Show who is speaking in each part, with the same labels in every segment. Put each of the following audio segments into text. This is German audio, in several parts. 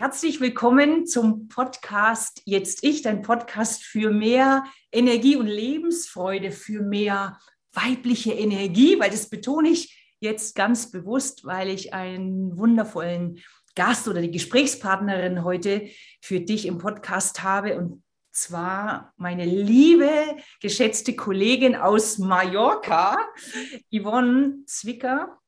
Speaker 1: Herzlich willkommen zum Podcast Jetzt Ich, dein Podcast für mehr Energie und Lebensfreude, für mehr weibliche Energie, weil das betone ich jetzt ganz bewusst, weil ich einen wundervollen Gast oder die Gesprächspartnerin heute für dich im Podcast habe und zwar meine liebe, geschätzte Kollegin aus Mallorca, Yvonne Zwicker.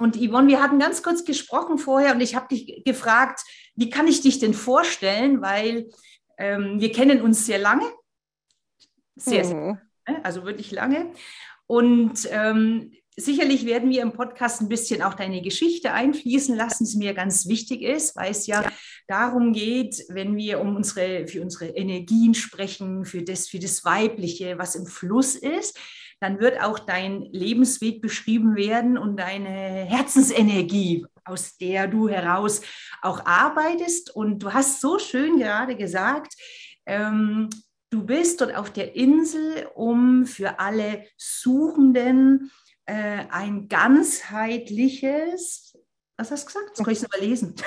Speaker 1: Und Yvonne, wir hatten ganz kurz gesprochen vorher und ich habe dich gefragt, wie kann ich dich denn vorstellen? Weil ähm, wir kennen uns sehr lange, sehr, sehr mhm. lange, also wirklich lange. Und ähm, sicherlich werden wir im Podcast ein bisschen auch deine Geschichte einfließen lassen, was mir ganz wichtig ist, weil es ja, ja, darum geht, wenn wir um unsere, für unsere Energien sprechen, für das, für das Weibliche, was im Fluss ist, dann wird auch dein Lebensweg beschrieben werden und deine Herzensenergie, aus der du heraus auch arbeitest. Und du hast so schön gerade gesagt, ähm, du bist dort auf der Insel, um für alle Suchenden äh, ein ganzheitliches, was hast du gesagt? Das kann ich es mal lesen.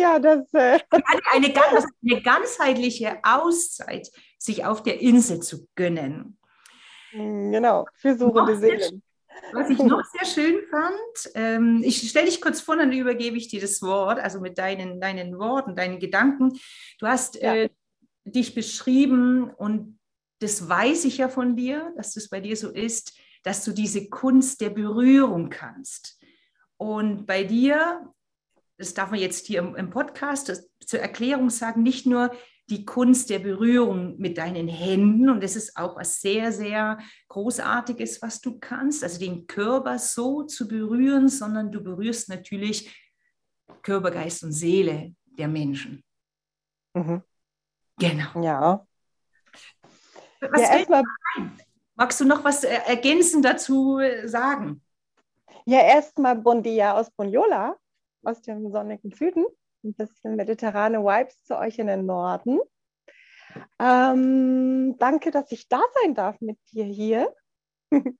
Speaker 1: ja, das. Äh eine, eine, eine ganzheitliche Auszeit sich auf der Insel zu gönnen.
Speaker 2: Hm, genau, für suchende Seelen.
Speaker 1: Was ich noch sehr schön fand, ähm, ich stelle dich kurz vor, dann übergebe ich dir das Wort, also mit deinen, deinen Worten, deinen Gedanken. Du hast ja. äh, dich beschrieben und das weiß ich ja von dir, dass das bei dir so ist, dass du diese Kunst der Berührung kannst. Und bei dir das darf man jetzt hier im, im Podcast das, zur Erklärung sagen, nicht nur die Kunst der Berührung mit deinen Händen. Und das ist auch was sehr, sehr Großartiges, was du kannst. Also den Körper so zu berühren, sondern du berührst natürlich Körper, Geist und Seele der Menschen.
Speaker 2: Mhm.
Speaker 1: Genau.
Speaker 2: Ja.
Speaker 1: Was ja, erstmal. Magst du noch was ergänzend dazu sagen?
Speaker 2: Ja, erstmal Bon dia aus Bonjola aus dem sonnigen Süden, ein bisschen mediterrane Vibes zu euch in den Norden. Ähm, danke, dass ich da sein darf mit dir hier.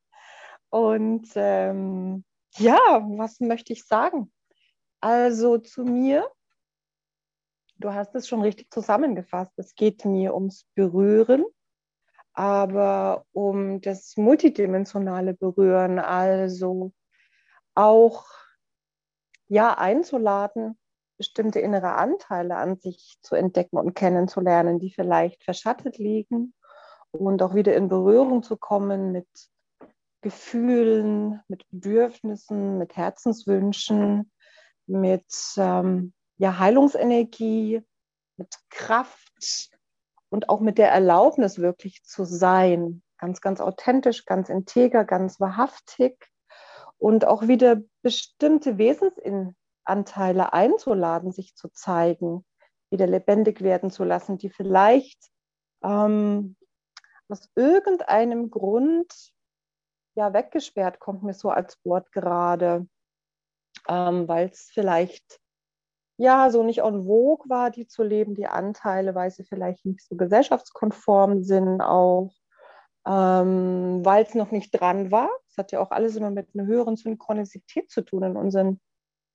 Speaker 2: Und ähm, ja, was möchte ich sagen? Also zu mir, du hast es schon richtig zusammengefasst. Es geht mir ums Berühren, aber um das multidimensionale Berühren, also auch ja einzuladen, bestimmte innere Anteile an sich zu entdecken und kennenzulernen, die vielleicht verschattet liegen und auch wieder in Berührung zu kommen mit Gefühlen, mit Bedürfnissen, mit Herzenswünschen, mit ähm, ja, Heilungsenergie, mit Kraft und auch mit der Erlaubnis wirklich zu sein. Ganz, ganz authentisch, ganz integer, ganz wahrhaftig und auch wieder bestimmte Wesensanteile einzuladen, sich zu zeigen, wieder lebendig werden zu lassen, die vielleicht ähm, aus irgendeinem Grund ja weggesperrt kommt mir so als Wort gerade, ähm, weil es vielleicht ja so nicht en vogue war, die zu leben, die Anteile, weil sie vielleicht nicht so gesellschaftskonform sind auch ähm, weil es noch nicht dran war. Es hat ja auch alles immer mit einer höheren Synchronizität zu tun in unseren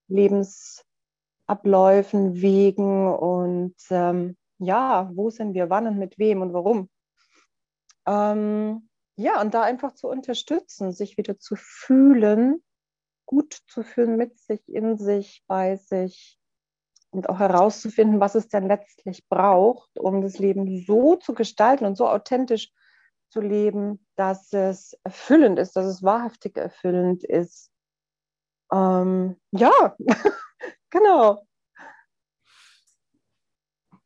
Speaker 2: Lebensabläufen, Wegen und ähm, ja, wo sind wir, wann und mit wem und warum. Ähm, ja, und da einfach zu unterstützen, sich wieder zu fühlen, gut zu fühlen mit sich, in sich, bei sich und auch herauszufinden, was es denn letztlich braucht, um das Leben so zu gestalten und so authentisch zu zu leben, dass es erfüllend ist, dass es wahrhaftig erfüllend ist. Ähm, ja, genau.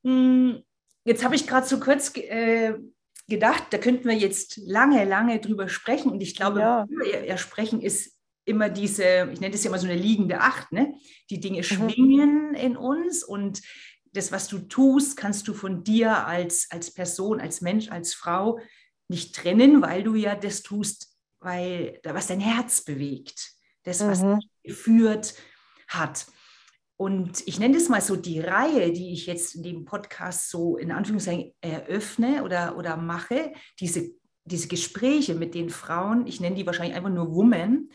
Speaker 1: Hm, jetzt habe ich gerade so kurz äh, gedacht, da könnten wir jetzt lange, lange drüber sprechen. Und ich glaube, ja. worüber wir sprechen, ist immer diese, ich nenne das ja immer so eine liegende Acht, ne? Die Dinge mhm. schwingen in uns und das, was du tust, kannst du von dir als, als Person, als Mensch, als Frau nicht trennen, weil du ja das tust, weil was dein Herz bewegt, das, was mhm. geführt hat. Und ich nenne das mal so die Reihe, die ich jetzt in dem Podcast so in Anführungszeichen eröffne oder, oder mache, diese, diese Gespräche mit den Frauen, ich nenne die wahrscheinlich einfach nur Women,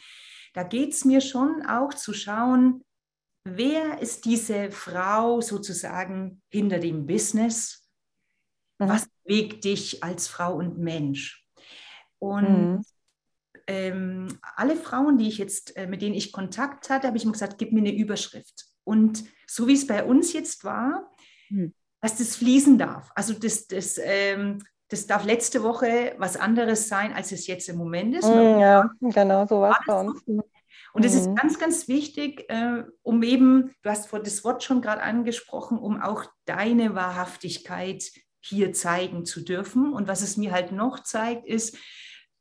Speaker 1: da geht es mir schon auch zu schauen, wer ist diese Frau sozusagen hinter dem Business? Mhm. Was bewegt dich als Frau und Mensch? Und mhm. Ähm, alle Frauen, die ich jetzt, äh, mit denen ich Kontakt hatte, habe ich mir gesagt, gib mir eine Überschrift. Und so wie es bei uns jetzt war, mhm. dass das fließen darf. Also das, das, ähm, das darf letzte Woche was anderes sein, als es jetzt im Moment ist.
Speaker 2: Mhm, ja, genau, so war es bei uns.
Speaker 1: Und es mhm. ist ganz, ganz wichtig, äh, um eben, du hast das Wort schon gerade angesprochen, um auch deine Wahrhaftigkeit hier zeigen zu dürfen. Und was es mir halt noch zeigt, ist,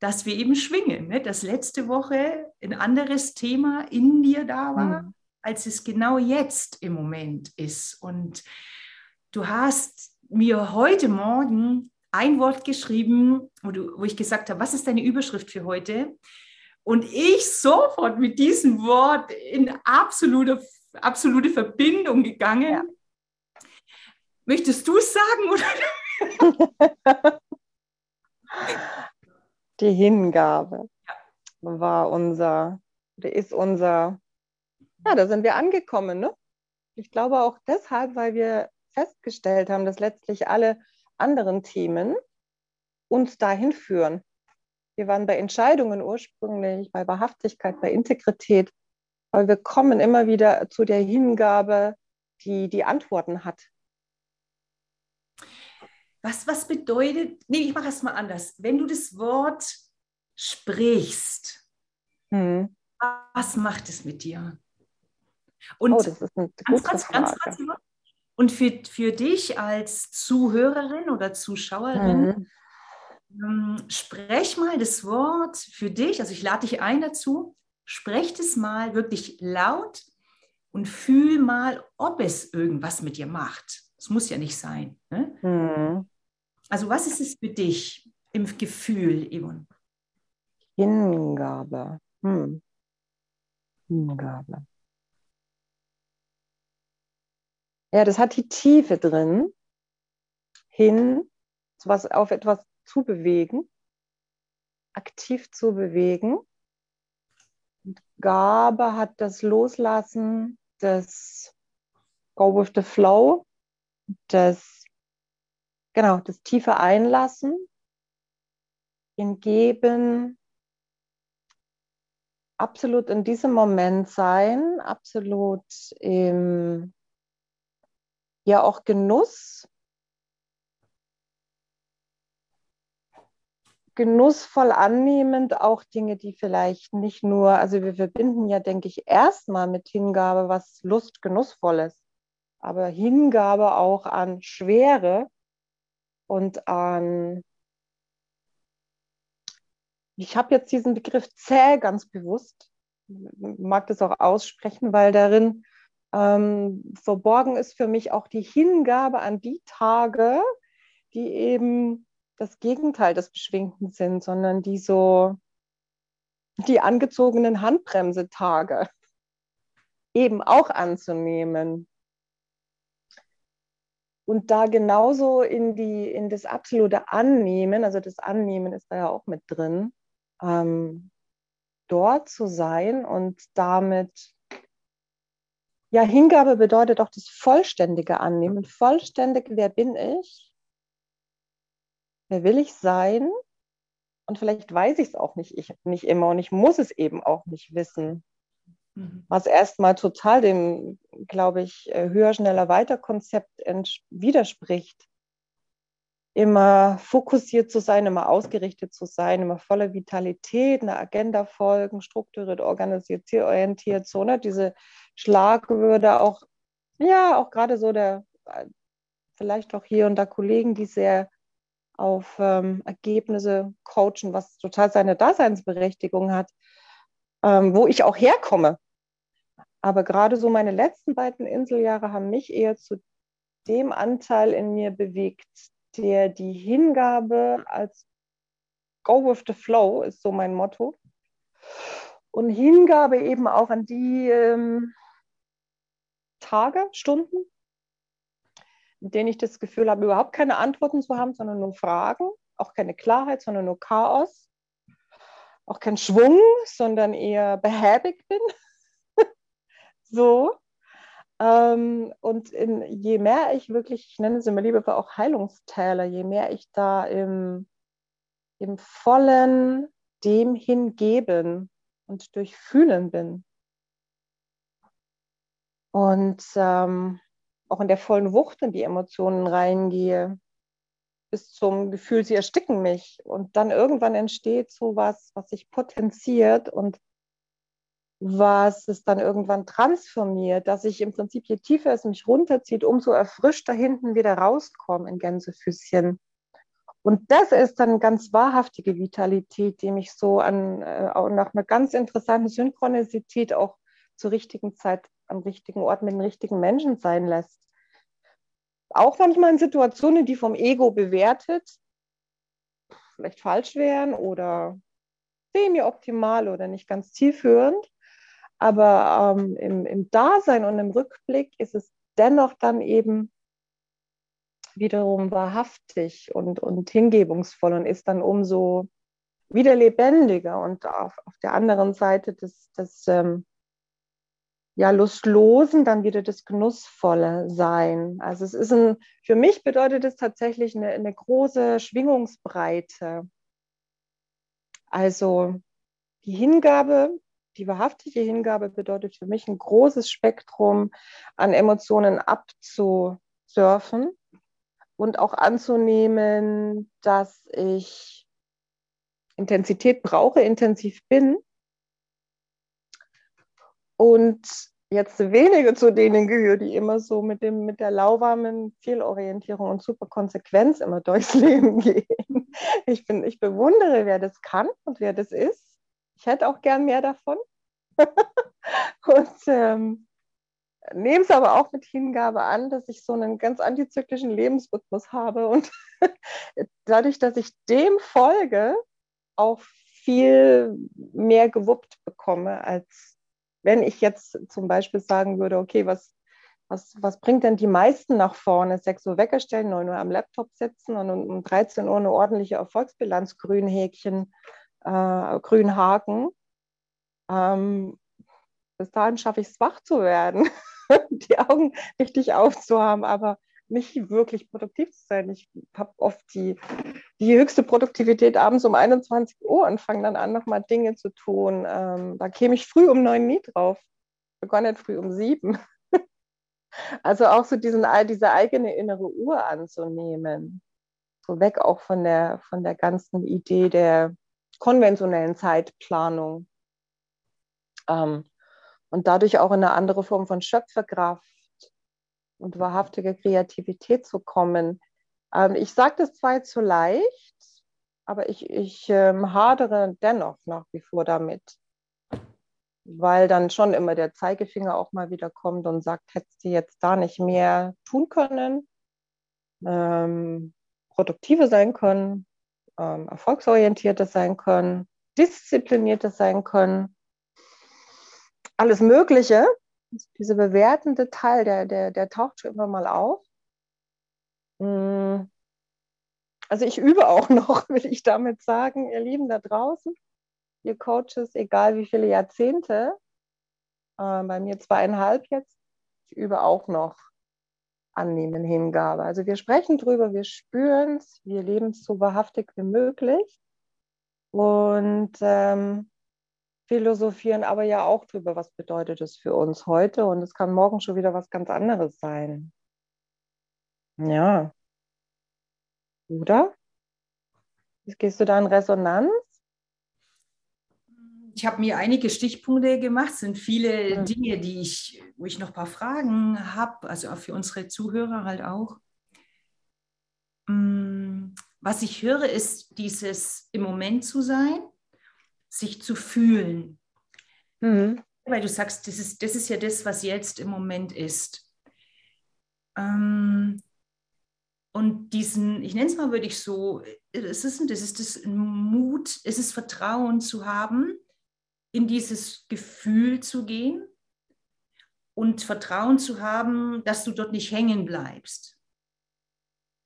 Speaker 1: dass wir eben schwingen. Ne? Dass letzte Woche ein anderes Thema in dir da war, mhm. als es genau jetzt im Moment ist. Und du hast mir heute Morgen ein Wort geschrieben, wo, du, wo ich gesagt habe, was ist deine Überschrift für heute? Und ich sofort mit diesem Wort in absolute, absolute Verbindung gegangen. Ja. Möchtest du es sagen?
Speaker 2: Oder? Die Hingabe war unser, ist unser, ja, da sind wir angekommen. Ne? Ich glaube auch deshalb, weil wir festgestellt haben, dass letztlich alle anderen Themen uns dahin führen. Wir waren bei Entscheidungen ursprünglich, bei Wahrhaftigkeit, bei Integrität, weil wir kommen immer wieder zu der Hingabe, die die Antworten hat.
Speaker 1: Was, was bedeutet, nee, ich mache es mal anders. Wenn du das Wort sprichst, hm. was macht es mit dir? Und oh, das ist eine ganz, ganz, ganz, ganz, und für, für dich als Zuhörerin oder Zuschauerin, mhm. Ähm, sprech mal das Wort für dich, also ich lade dich ein dazu, sprech es mal wirklich laut und fühl mal, ob es irgendwas mit dir macht. Es muss ja nicht sein. Ne? Mhm. Also was ist es für dich im Gefühl, Yvonne?
Speaker 2: Hingabe. Hm. Hingabe. Ja, das hat die Tiefe drin. Hin, was auf etwas zu bewegen, aktiv zu bewegen. Und Gabe hat das Loslassen, das Go with the Flow, das, genau, das tiefe Einlassen, in Geben, absolut in diesem Moment sein, absolut im, ja auch Genuss. Genussvoll annehmend auch Dinge, die vielleicht nicht nur, also wir verbinden ja, denke ich, erstmal mit Hingabe was Lust, Genussvolles, aber Hingabe auch an Schwere und an, ich habe jetzt diesen Begriff zäh ganz bewusst, mag das auch aussprechen, weil darin ähm, verborgen ist für mich auch die Hingabe an die Tage, die eben das Gegenteil des Beschwingten sind, sondern die so die angezogenen Handbremsetage eben auch anzunehmen. Und da genauso in, die, in das absolute Annehmen, also das Annehmen ist da ja auch mit drin, ähm, dort zu sein und damit, ja, Hingabe bedeutet auch das vollständige Annehmen. Vollständig, wer bin ich? wer will ich sein? Und vielleicht weiß ich es auch nicht, ich, nicht immer und ich muss es eben auch nicht wissen. Mhm. Was erstmal total dem, glaube ich, äh, höher, schneller, weiter Konzept widerspricht. Immer fokussiert zu sein, immer ausgerichtet zu sein, immer voller Vitalität, eine Agenda folgen, strukturiert, organisiert, zielorientiert, so, ne? Diese Schlagwörter auch, ja, auch gerade so der, äh, vielleicht auch hier und da Kollegen, die sehr auf ähm, Ergebnisse coachen, was total seine Daseinsberechtigung hat, ähm, wo ich auch herkomme. Aber gerade so meine letzten beiden Inseljahre haben mich eher zu dem Anteil in mir bewegt, der die Hingabe als Go with the Flow ist so mein Motto. Und Hingabe eben auch an die ähm, Tage, Stunden, mit denen ich das Gefühl habe, überhaupt keine Antworten zu haben, sondern nur Fragen, auch keine Klarheit, sondern nur Chaos. auch keinen Schwung, sondern eher behäbig bin. so. Ähm, und in, je mehr ich wirklich, ich nenne es immer liebevoll auch Heilungstäler, je mehr ich da im, im vollen dem hingeben und durchfühlen bin. Und ähm, auch in der vollen Wucht in die Emotionen reingehe, bis zum Gefühl, sie ersticken mich. Und dann irgendwann entsteht so was, was sich potenziert und was es dann irgendwann transformiert, dass ich im Prinzip, je tiefer es mich runterzieht, umso erfrischter hinten wieder rauskomme in Gänsefüßchen. Und das ist dann ganz wahrhaftige Vitalität, die mich so an, äh, nach einer ganz interessanten Synchronisität auch zur richtigen Zeit am richtigen Ort mit den richtigen Menschen sein lässt. Auch manchmal in Situationen, die vom Ego bewertet, vielleicht falsch wären oder semi-optimal oder nicht ganz zielführend. Aber ähm, im, im Dasein und im Rückblick ist es dennoch dann eben wiederum wahrhaftig und, und hingebungsvoll und ist dann umso wieder lebendiger. Und auf, auf der anderen Seite des, des ähm, ja, Lustlosen dann wieder das Genussvolle sein. Also es ist ein, für mich bedeutet es tatsächlich eine, eine große Schwingungsbreite. Also die Hingabe, die wahrhaftige Hingabe bedeutet für mich ein großes Spektrum an Emotionen abzusurfen und auch anzunehmen, dass ich Intensität brauche, intensiv bin und jetzt wenige zu denen gehöre, die immer so mit, dem, mit der lauwarmen Zielorientierung und super Konsequenz immer durchs Leben gehen. Ich, bin, ich bewundere, wer das kann und wer das ist. Ich hätte auch gern mehr davon. und ähm, nehme es aber auch mit Hingabe an, dass ich so einen ganz antizyklischen Lebensrhythmus habe und dadurch, dass ich dem folge, auch viel mehr gewuppt bekomme, als wenn ich jetzt zum Beispiel sagen würde, okay, was, was, was bringt denn die meisten nach vorne? 6 Uhr Wecker stellen, 9 Uhr am Laptop sitzen und um 13 Uhr eine ordentliche Erfolgsbilanz, grün Häkchen, äh, grün Haken. Ähm, bis dahin schaffe ich es, wach zu werden. die Augen richtig aufzuhaben, aber nicht wirklich produktiv zu sein. Ich habe oft die, die höchste Produktivität abends um 21 Uhr und fange dann an, nochmal Dinge zu tun. Ähm, da käme ich früh um neun nie drauf. Begonnen nicht früh um sieben. also auch so diesen, diese eigene innere Uhr anzunehmen. So weg auch von der, von der ganzen Idee der konventionellen Zeitplanung. Ähm, und dadurch auch in eine andere Form von Schöpferkraft und wahrhaftige Kreativität zu kommen. Ähm, ich sage das zwar so leicht, aber ich, ich ähm, hadere dennoch nach wie vor damit, weil dann schon immer der Zeigefinger auch mal wieder kommt und sagt, hättest du jetzt da nicht mehr tun können, ähm, produktiver sein können, ähm, erfolgsorientierter sein können, disziplinierter sein können alles Mögliche. Diese bewertende Teil, der, der, der taucht schon immer mal auf. Mm. Also ich übe auch noch, will ich damit sagen, ihr Lieben da draußen, ihr Coaches, egal wie viele Jahrzehnte, äh, bei mir zweieinhalb jetzt, ich übe auch noch Annehmen, Hingabe. Also wir sprechen drüber, wir spüren es, wir leben es so wahrhaftig wie möglich. Und ähm, philosophieren aber ja auch drüber, was bedeutet es für uns heute und es kann morgen schon wieder was ganz anderes sein. Ja. Oder? Gehst du da in Resonanz?
Speaker 1: Ich habe mir einige Stichpunkte gemacht, sind viele mhm. Dinge, die ich, wo ich noch ein paar Fragen habe, also auch für unsere Zuhörer halt auch. Mm, was ich höre, ist dieses im Moment zu sein sich zu fühlen. Mhm. Weil du sagst, das ist, das ist ja das, was jetzt im Moment ist. Ähm, und diesen, ich nenne es mal, würde ich so, es ist, das ist das Mut, es ist Vertrauen zu haben, in dieses Gefühl zu gehen und Vertrauen zu haben, dass du dort nicht hängen bleibst.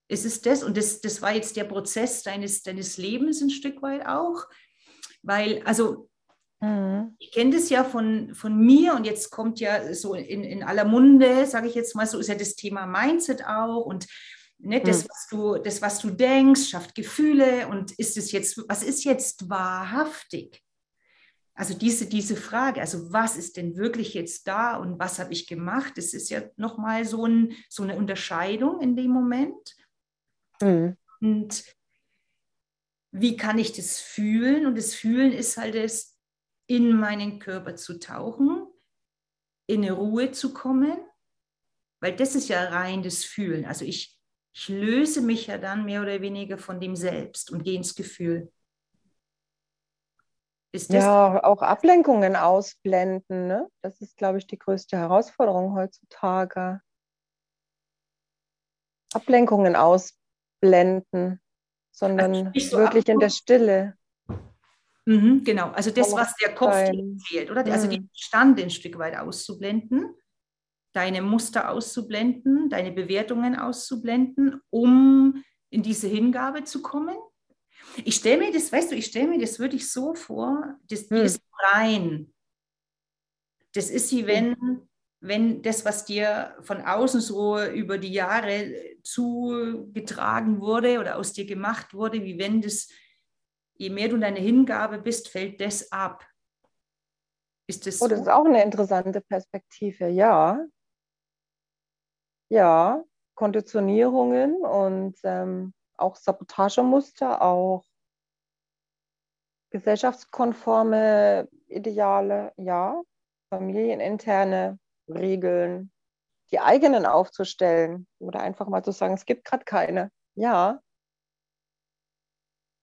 Speaker 1: Es ist das, und das, das war jetzt der Prozess deines, deines Lebens ein Stück weit auch, Weil, also, mhm. ich kenne das ja von, von mir und jetzt kommt ja so in, in aller Munde, sage ich jetzt mal, so ist ja das Thema Mindset auch und ne, das, mhm. was du, das, was du denkst, schafft Gefühle und ist es jetzt, was ist jetzt wahrhaftig? Also diese, diese Frage, also was ist denn wirklich jetzt da und was habe ich gemacht, das ist ja nochmal so, ein, so eine Unterscheidung in dem Moment. Mhm. Und wie kann ich das fühlen? Und das Fühlen ist halt es, in meinen Körper zu tauchen, in eine Ruhe zu kommen, weil das ist ja rein das Fühlen. Also ich, ich löse mich ja dann mehr oder weniger von dem Selbst und gehe ins Gefühl
Speaker 2: ja, auch Ablenkungen ausblenden. Ne? Das ist, glaube ich, die größte Herausforderung heutzutage. Ablenkungen ausblenden, sondern so wirklich in der Stille.
Speaker 1: Mhm, genau, also das, was der Kopf erzählt, oder? Mhm. Also den Stand ein Stück weit auszublenden, deine Muster auszublenden, deine Bewertungen auszublenden, um in diese Hingabe zu kommen. Ich stelle mir das, weißt du, ich stelle mir das wirklich so vor, das, hm. ist rein. Das ist wie wenn, wenn das, was dir von außen so über die Jahre zugetragen wurde oder aus dir gemacht wurde, wie wenn das, je mehr du in deine Hingabe bist, fällt das ab.
Speaker 2: Ist das, oh, das ist auch eine interessante Perspektive, ja. Ja, Konditionierungen und ähm, auch Sabotagemuster, auch gesellschaftskonforme Ideale, ja, familieninterne Regeln, die eigenen aufzustellen oder einfach mal zu sagen, es gibt gerade keine. Ja.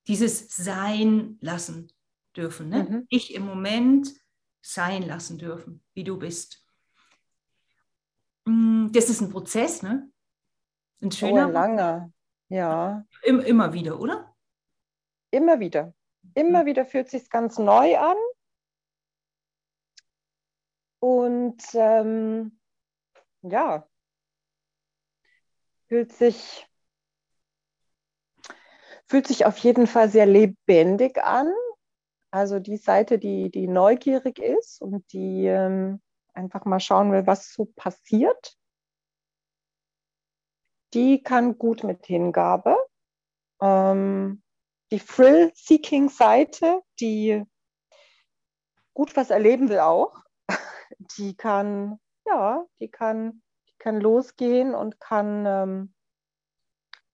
Speaker 1: Dieses Sein lassen dürfen. Ne? Mhm. Ich im Moment sein lassen dürfen, wie du bist. Mm, das ist ein Prozess, ne?
Speaker 2: Ein schöner. Oh, ein langer, ja.
Speaker 1: Immer wieder, oder?
Speaker 2: Immer wieder. Immer mhm. wieder fühlt sich ganz neu an. Und ähm, ja, fühlt sich, fühlt sich auf jeden Fall sehr lebendig an. Also die Seite, die, die neugierig ist und die ähm, einfach mal schauen will, was so passiert, die kann gut mit Hingabe. Ähm, die Thrill-Seeking-Seite, die gut was erleben will auch, die kann, ja, die kann, die kann losgehen und kann ähm,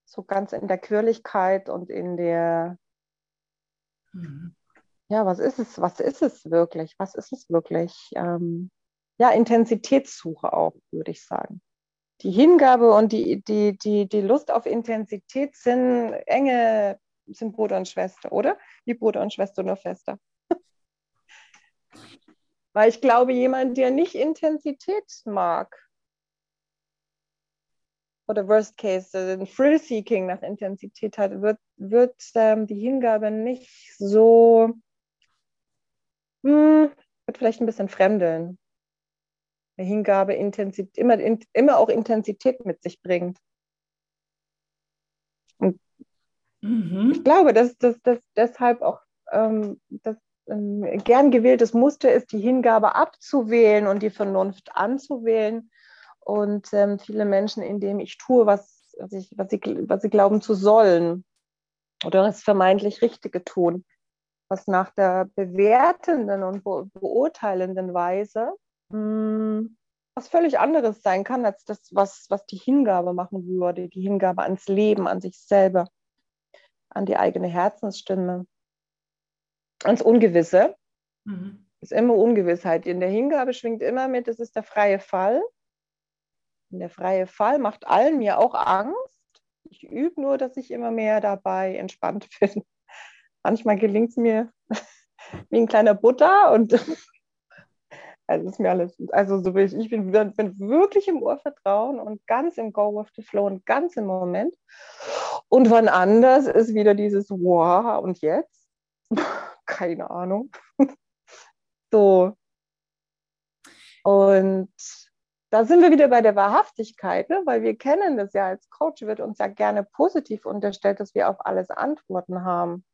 Speaker 2: so ganz in der Quirligkeit und in der, mhm. ja, was ist es, was ist es wirklich, was ist es wirklich? Ähm, ja, Intensitätssuche auch, würde ich sagen. Die Hingabe und die, die, die, die Lust auf Intensität sind enge sind Bruder und Schwester, oder? Wie Bruder und Schwester nur fester. Weil ich glaube, jemand, der nicht Intensität mag, oder Worst Case, ein Thrill-Seeking nach Intensität hat, wird, wird ähm, die Hingabe nicht so, hm, wird vielleicht ein bisschen fremdeln. Eine Hingabe Intensität, immer, in, immer auch Intensität mit sich bringt. Und Mhm. Ich glaube, dass das deshalb auch ähm, das ähm, gern gewähltes Muster ist, die Hingabe abzuwählen und die Vernunft anzuwählen. Und ähm, viele Menschen, indem ich tue, was, was, ich, was, sie, was sie glauben zu sollen oder das vermeintlich Richtige tun, was nach der bewertenden und be beurteilenden Weise mh, hm, was völlig anderes sein kann, als das, was, was die Hingabe machen würde, die Hingabe ans Leben, an sich selber an die eigene Herzensstimme, ans Ungewisse. Mhm. ist immer Ungewissheit. In der Hingabe schwingt immer mit, es ist der freie Fall. Und der freie Fall macht allen mir auch Angst. Ich übe nur, dass ich immer mehr dabei entspannt bin. Manchmal gelingt es mir wie ein kleiner Butter und also ist mir alles, also so will ich, ich bin, bin wirklich im Urvertrauen und ganz im Go with the Flow und ganz im Moment. Und wann anders ist wieder dieses Wow, und jetzt? Keine Ahnung. so. Und da sind wir wieder bei der Wahrhaftigkeit, ne? weil wir kennen das ja als Coach, wird uns ja gerne positiv unterstellt, dass wir auf alles Antworten haben.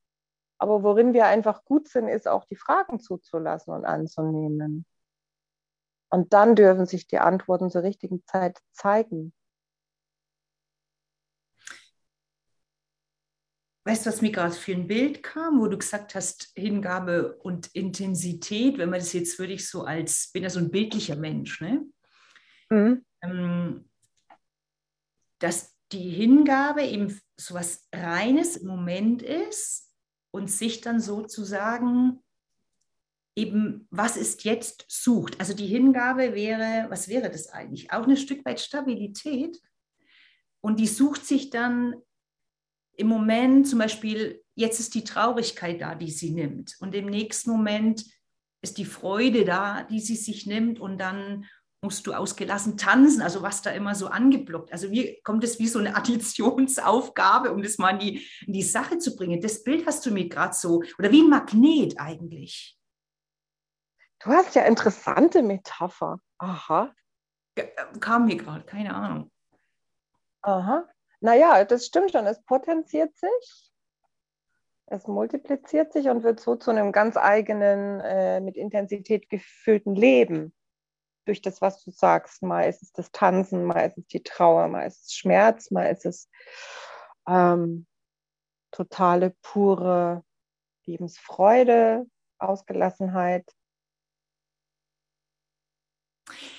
Speaker 2: Aber worin wir einfach gut sind, ist auch die Fragen zuzulassen und anzunehmen. Und dann dürfen sich die Antworten zur richtigen Zeit zeigen.
Speaker 1: Weißt du, was mir gerade für ein Bild kam, wo du gesagt hast, Hingabe und Intensität, wenn man das jetzt würde ich so als, bin ja so ein bildlicher Mensch, ne? Mhm. Ähm, dass die Hingabe eben so was Reines im Moment ist und sich dann sozusagen eben, was ist jetzt sucht. Also die Hingabe wäre, was wäre das eigentlich? Auch ein Stück weit Stabilität. Und die sucht sich dann im Moment zum Beispiel, jetzt ist die Traurigkeit da, die sie nimmt. Und im nächsten Moment ist die Freude da, die sie sich nimmt. Und dann musst du ausgelassen tanzen, also was da immer so angeblockt. Also wie kommt es wie so eine Additionsaufgabe, um das mal in die, in die Sache zu bringen. Das Bild hast du mir gerade so, oder wie ein Magnet eigentlich.
Speaker 2: Du hast ja interessante Metapher. Aha.
Speaker 1: Äh, kam mir gerade, keine Ahnung.
Speaker 2: Aha. Naja, das stimmt schon. Es potenziert sich, es multipliziert sich und wird so zu einem ganz eigenen, äh, mit Intensität gefüllten Leben. Durch das, was du sagst. Mal ist es das Tanzen, mal ist es die Trauer, mal ist es Schmerz, mal ist es ähm, totale, pure Lebensfreude, Ausgelassenheit.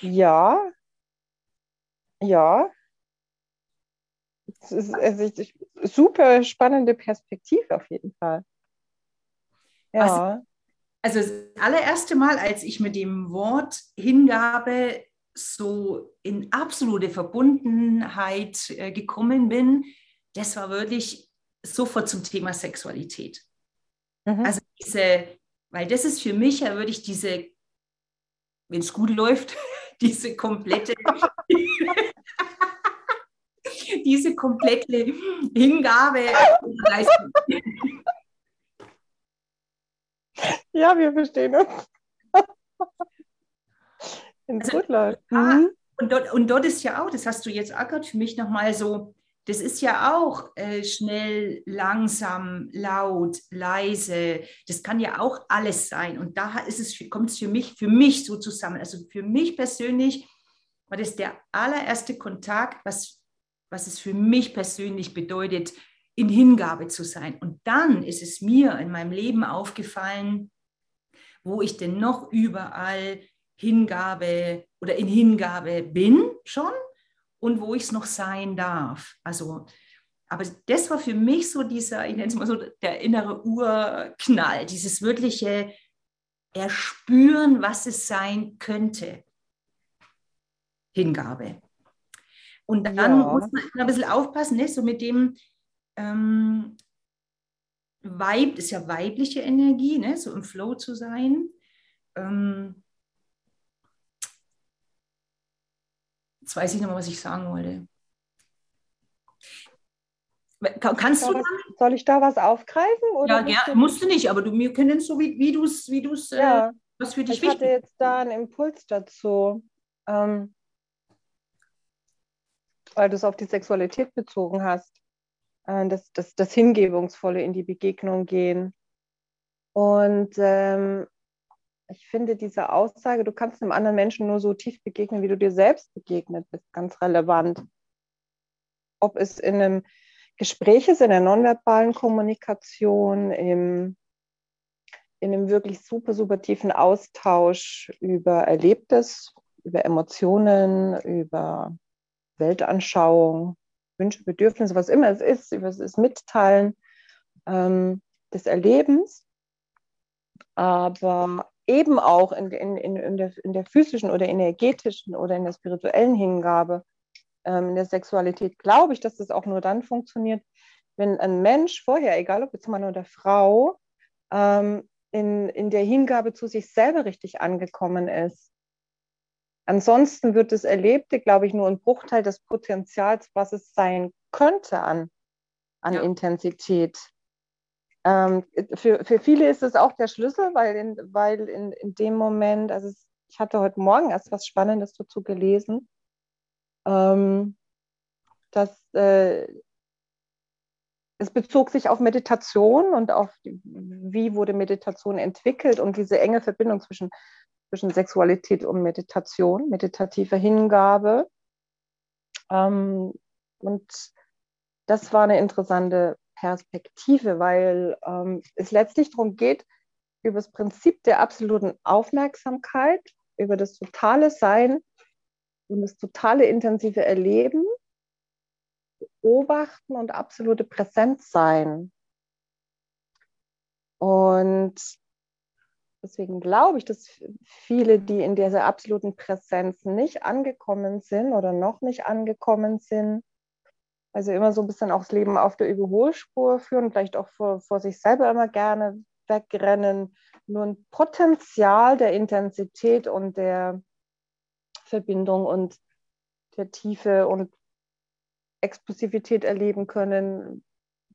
Speaker 2: Ja, ja, es ist, es ist super spannende Perspektive auf jeden Fall.
Speaker 1: Ja. Also, also das allererste Mal, als ich mit dem Wort Hingabe so in absolute Verbundenheit äh, gekommen bin, das war wirklich sofort zum Thema Sexualität. Mhm. Also diese, weil das ist für mich ja wirklich diese, wenn es gut läuft, diese komplette diese komplette Hingabe.
Speaker 2: Ja, wir verstehen uns. In also,
Speaker 1: läuft. Mhm. Und, dort, und dort ist ja auch, das hast du jetzt auch gerade für mich nochmal so, das ist ja auch äh, schnell, langsam, laut, leise. Das kann ja auch alles sein. Und da ist es, kommt es für mich, für mich so zusammen. Also für mich persönlich war das der allererste Kontakt, was was es für mich persönlich bedeutet, in Hingabe zu sein. Und dann ist es mir in meinem Leben aufgefallen, wo ich denn noch überall Hingabe oder in Hingabe bin schon und wo ich es noch sein darf. Also, aber das war für mich so dieser, ich nenne es mal so, der innere Urknall, dieses wirkliche Erspüren, was es sein könnte. Hingabe. Und dann ja. muss man ein bisschen aufpassen, ne? so mit dem ähm, Weib, ist ja weibliche Energie, ne? so im Flow zu sein. Ähm, jetzt weiß ich noch mal, was ich sagen wollte.
Speaker 2: Kannst soll du das, Soll ich da was aufgreifen?
Speaker 1: Oder ja, ja musst du nicht, aber du, wir können so, wie, wie du es, wie du's,
Speaker 2: äh, ja. äh, was für dich ich wichtig. Ich hatte jetzt da einen Impuls dazu. Ähm, weil du es auf die Sexualität bezogen hast, äh, das, das, das Hingebungsvolle in die Begegnung gehen. Und ähm, ich finde diese Aussage, du kannst einem anderen Menschen nur so tief begegnen, wie du dir selbst begegnet bist, ganz relevant. Ob es in einem Gespräch ist, in der nonverbalen Kommunikation, im, in einem wirklich super, super tiefen Austausch über Erlebtes, über Emotionen, über Weltanschauung, Wünsche, Bedürfnisse, was immer es ist, über das Mitteilen ähm, des Erlebens, aber eben auch in, in, in, der, in der physischen oder energetischen oder in der spirituellen Hingabe, ähm, in der Sexualität, glaube ich, dass das auch nur dann funktioniert, wenn ein Mensch vorher, egal ob jetzt Mann oder Frau, ähm, in, in der Hingabe zu sich selber richtig angekommen ist. Ansonsten wird das Erlebte, glaube ich, nur ein Bruchteil des Potenzials, was es sein könnte an, an ja. Intensität. Ähm, für, für viele ist es auch der Schlüssel, weil in, weil in, in dem Moment, also es, ich hatte heute Morgen erst was Spannendes dazu gelesen, ähm, dass äh, es bezog sich auf Meditation und auf, wie wurde Meditation entwickelt und diese enge Verbindung zwischen, zwischen Sexualität und Meditation, meditative Hingabe. Ähm, und das war eine interessante Perspektive, weil ähm, es letztlich darum geht, über das Prinzip der absoluten Aufmerksamkeit, über das totale Sein und das totale intensive Erleben beobachten und absolute Präsenz sein. Und deswegen glaube ich, dass viele, die in dieser absoluten Präsenz nicht angekommen sind oder noch nicht angekommen sind, also immer so ein bisschen auch das Leben auf der Überholspur führen, vielleicht auch vor, vor sich selber immer gerne wegrennen, nur ein Potenzial der Intensität und der Verbindung und der Tiefe und Explosivität erleben können,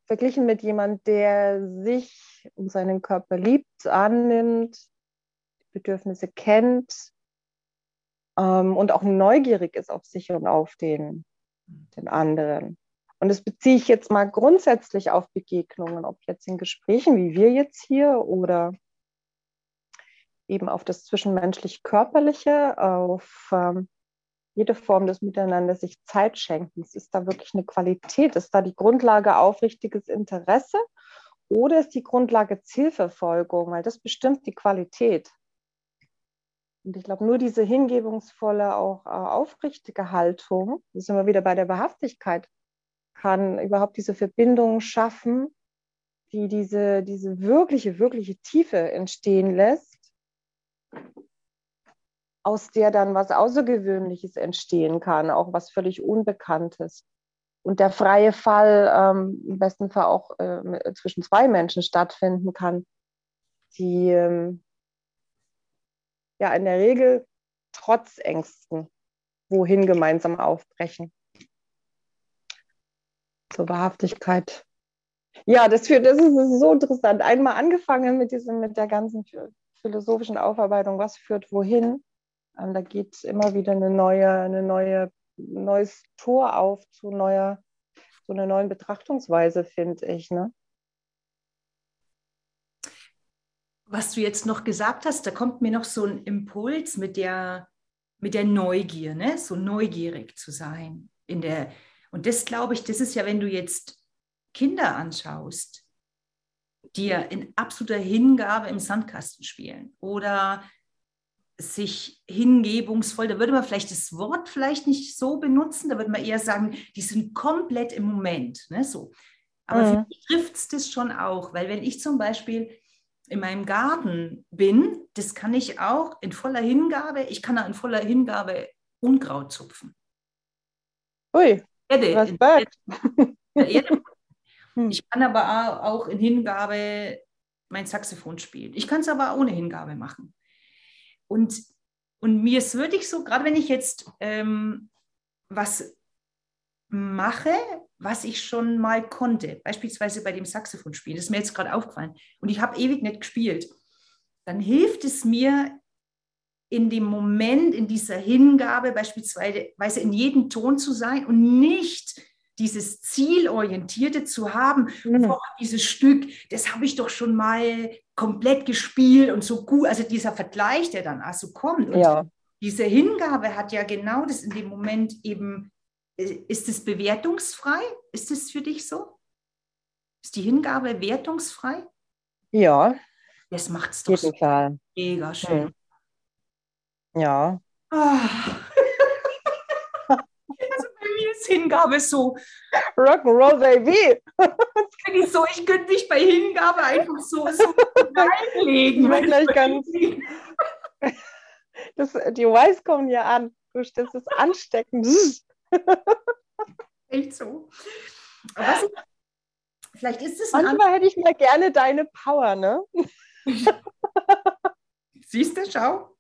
Speaker 2: verglichen mit jemandem, der sich und seinen Körper liebt, annimmt, Bedürfnisse kennt ähm, und auch neugierig ist auf sich und auf den, den anderen. Und das beziehe ich jetzt mal grundsätzlich auf Begegnungen, ob jetzt in Gesprächen wie wir jetzt hier oder eben auf das zwischenmenschlich-körperliche, auf ähm, jede Form des Miteinander sich Zeit schenken. Ist da wirklich eine Qualität? Ist da die Grundlage aufrichtiges Interesse oder ist die Grundlage Zielverfolgung? Weil das bestimmt die Qualität. Und ich glaube, nur diese hingebungsvolle, auch äh, aufrichtige Haltung, das sind wir wieder bei der Wahrhaftigkeit, kann überhaupt diese Verbindung schaffen, die diese, diese wirkliche, wirkliche Tiefe entstehen lässt aus der dann was Außergewöhnliches entstehen kann, auch was völlig Unbekanntes. Und der freie Fall ähm, im besten Fall auch äh, zwischen zwei Menschen stattfinden kann, die ähm, ja in der Regel trotz Ängsten wohin gemeinsam aufbrechen. Zur Wahrhaftigkeit. Ja, das, für, das ist so interessant. Einmal angefangen mit, diesem, mit der ganzen philosophischen Aufarbeitung, was führt wohin. Ähm, da geht immer wieder eine neue, eine neue, neues Tor auf zu neuer, zu einer neuen Betrachtungsweise, finde ich. Ne?
Speaker 1: Was du jetzt noch gesagt hast, da kommt mir noch so ein Impuls mit der, mit der Neugier, ne? so neugierig zu sein. In der, und das glaube ich, das ist ja, wenn du jetzt Kinder anschaust, die ja in absoluter Hingabe im Sandkasten spielen oder sich hingebungsvoll, da würde man vielleicht das Wort vielleicht nicht so benutzen, da würde man eher sagen, die sind komplett im Moment. Ne, so. Aber mhm. für mich trifft es das schon auch, weil wenn ich zum Beispiel in meinem Garten bin, das kann ich auch in voller Hingabe, ich kann auch in voller Hingabe Unkraut zupfen.
Speaker 2: Ui, Erde, Respekt.
Speaker 1: Erde. Hm. Ich kann aber auch in Hingabe mein Saxophon spielen. Ich kann es aber ohne Hingabe machen. Und, und mir ist wirklich so, gerade wenn ich jetzt ähm, was mache, was ich schon mal konnte, beispielsweise bei dem Saxophonspielen, das ist mir jetzt gerade aufgefallen, und ich habe ewig nicht gespielt, dann hilft es mir in dem Moment, in dieser Hingabe, beispielsweise in jedem Ton zu sein und nicht dieses Zielorientierte zu haben, mhm. boah, dieses Stück, das habe ich doch schon mal komplett gespielt und so gut, also dieser Vergleich, der dann also kommt. Und
Speaker 2: ja.
Speaker 1: diese Hingabe hat ja genau das in dem Moment eben, äh, ist es bewertungsfrei? Ist es für dich so? Ist die Hingabe wertungsfrei?
Speaker 2: Ja.
Speaker 1: Das macht es doch so mega schön.
Speaker 2: Hm. Ja.
Speaker 1: Oh. Hingabe so.
Speaker 2: Rock'n'Roll, Baby.
Speaker 1: ich so, ich könnte mich bei Hingabe einfach so, so reinlegen.
Speaker 2: Ich gleich ganz, das, die Weiß kommen ja an. Das ist ansteckend.
Speaker 1: Echt so. Was, vielleicht ist es
Speaker 2: Manchmal hätte ich mir gerne deine Power, ne?
Speaker 1: Siehst du, schau.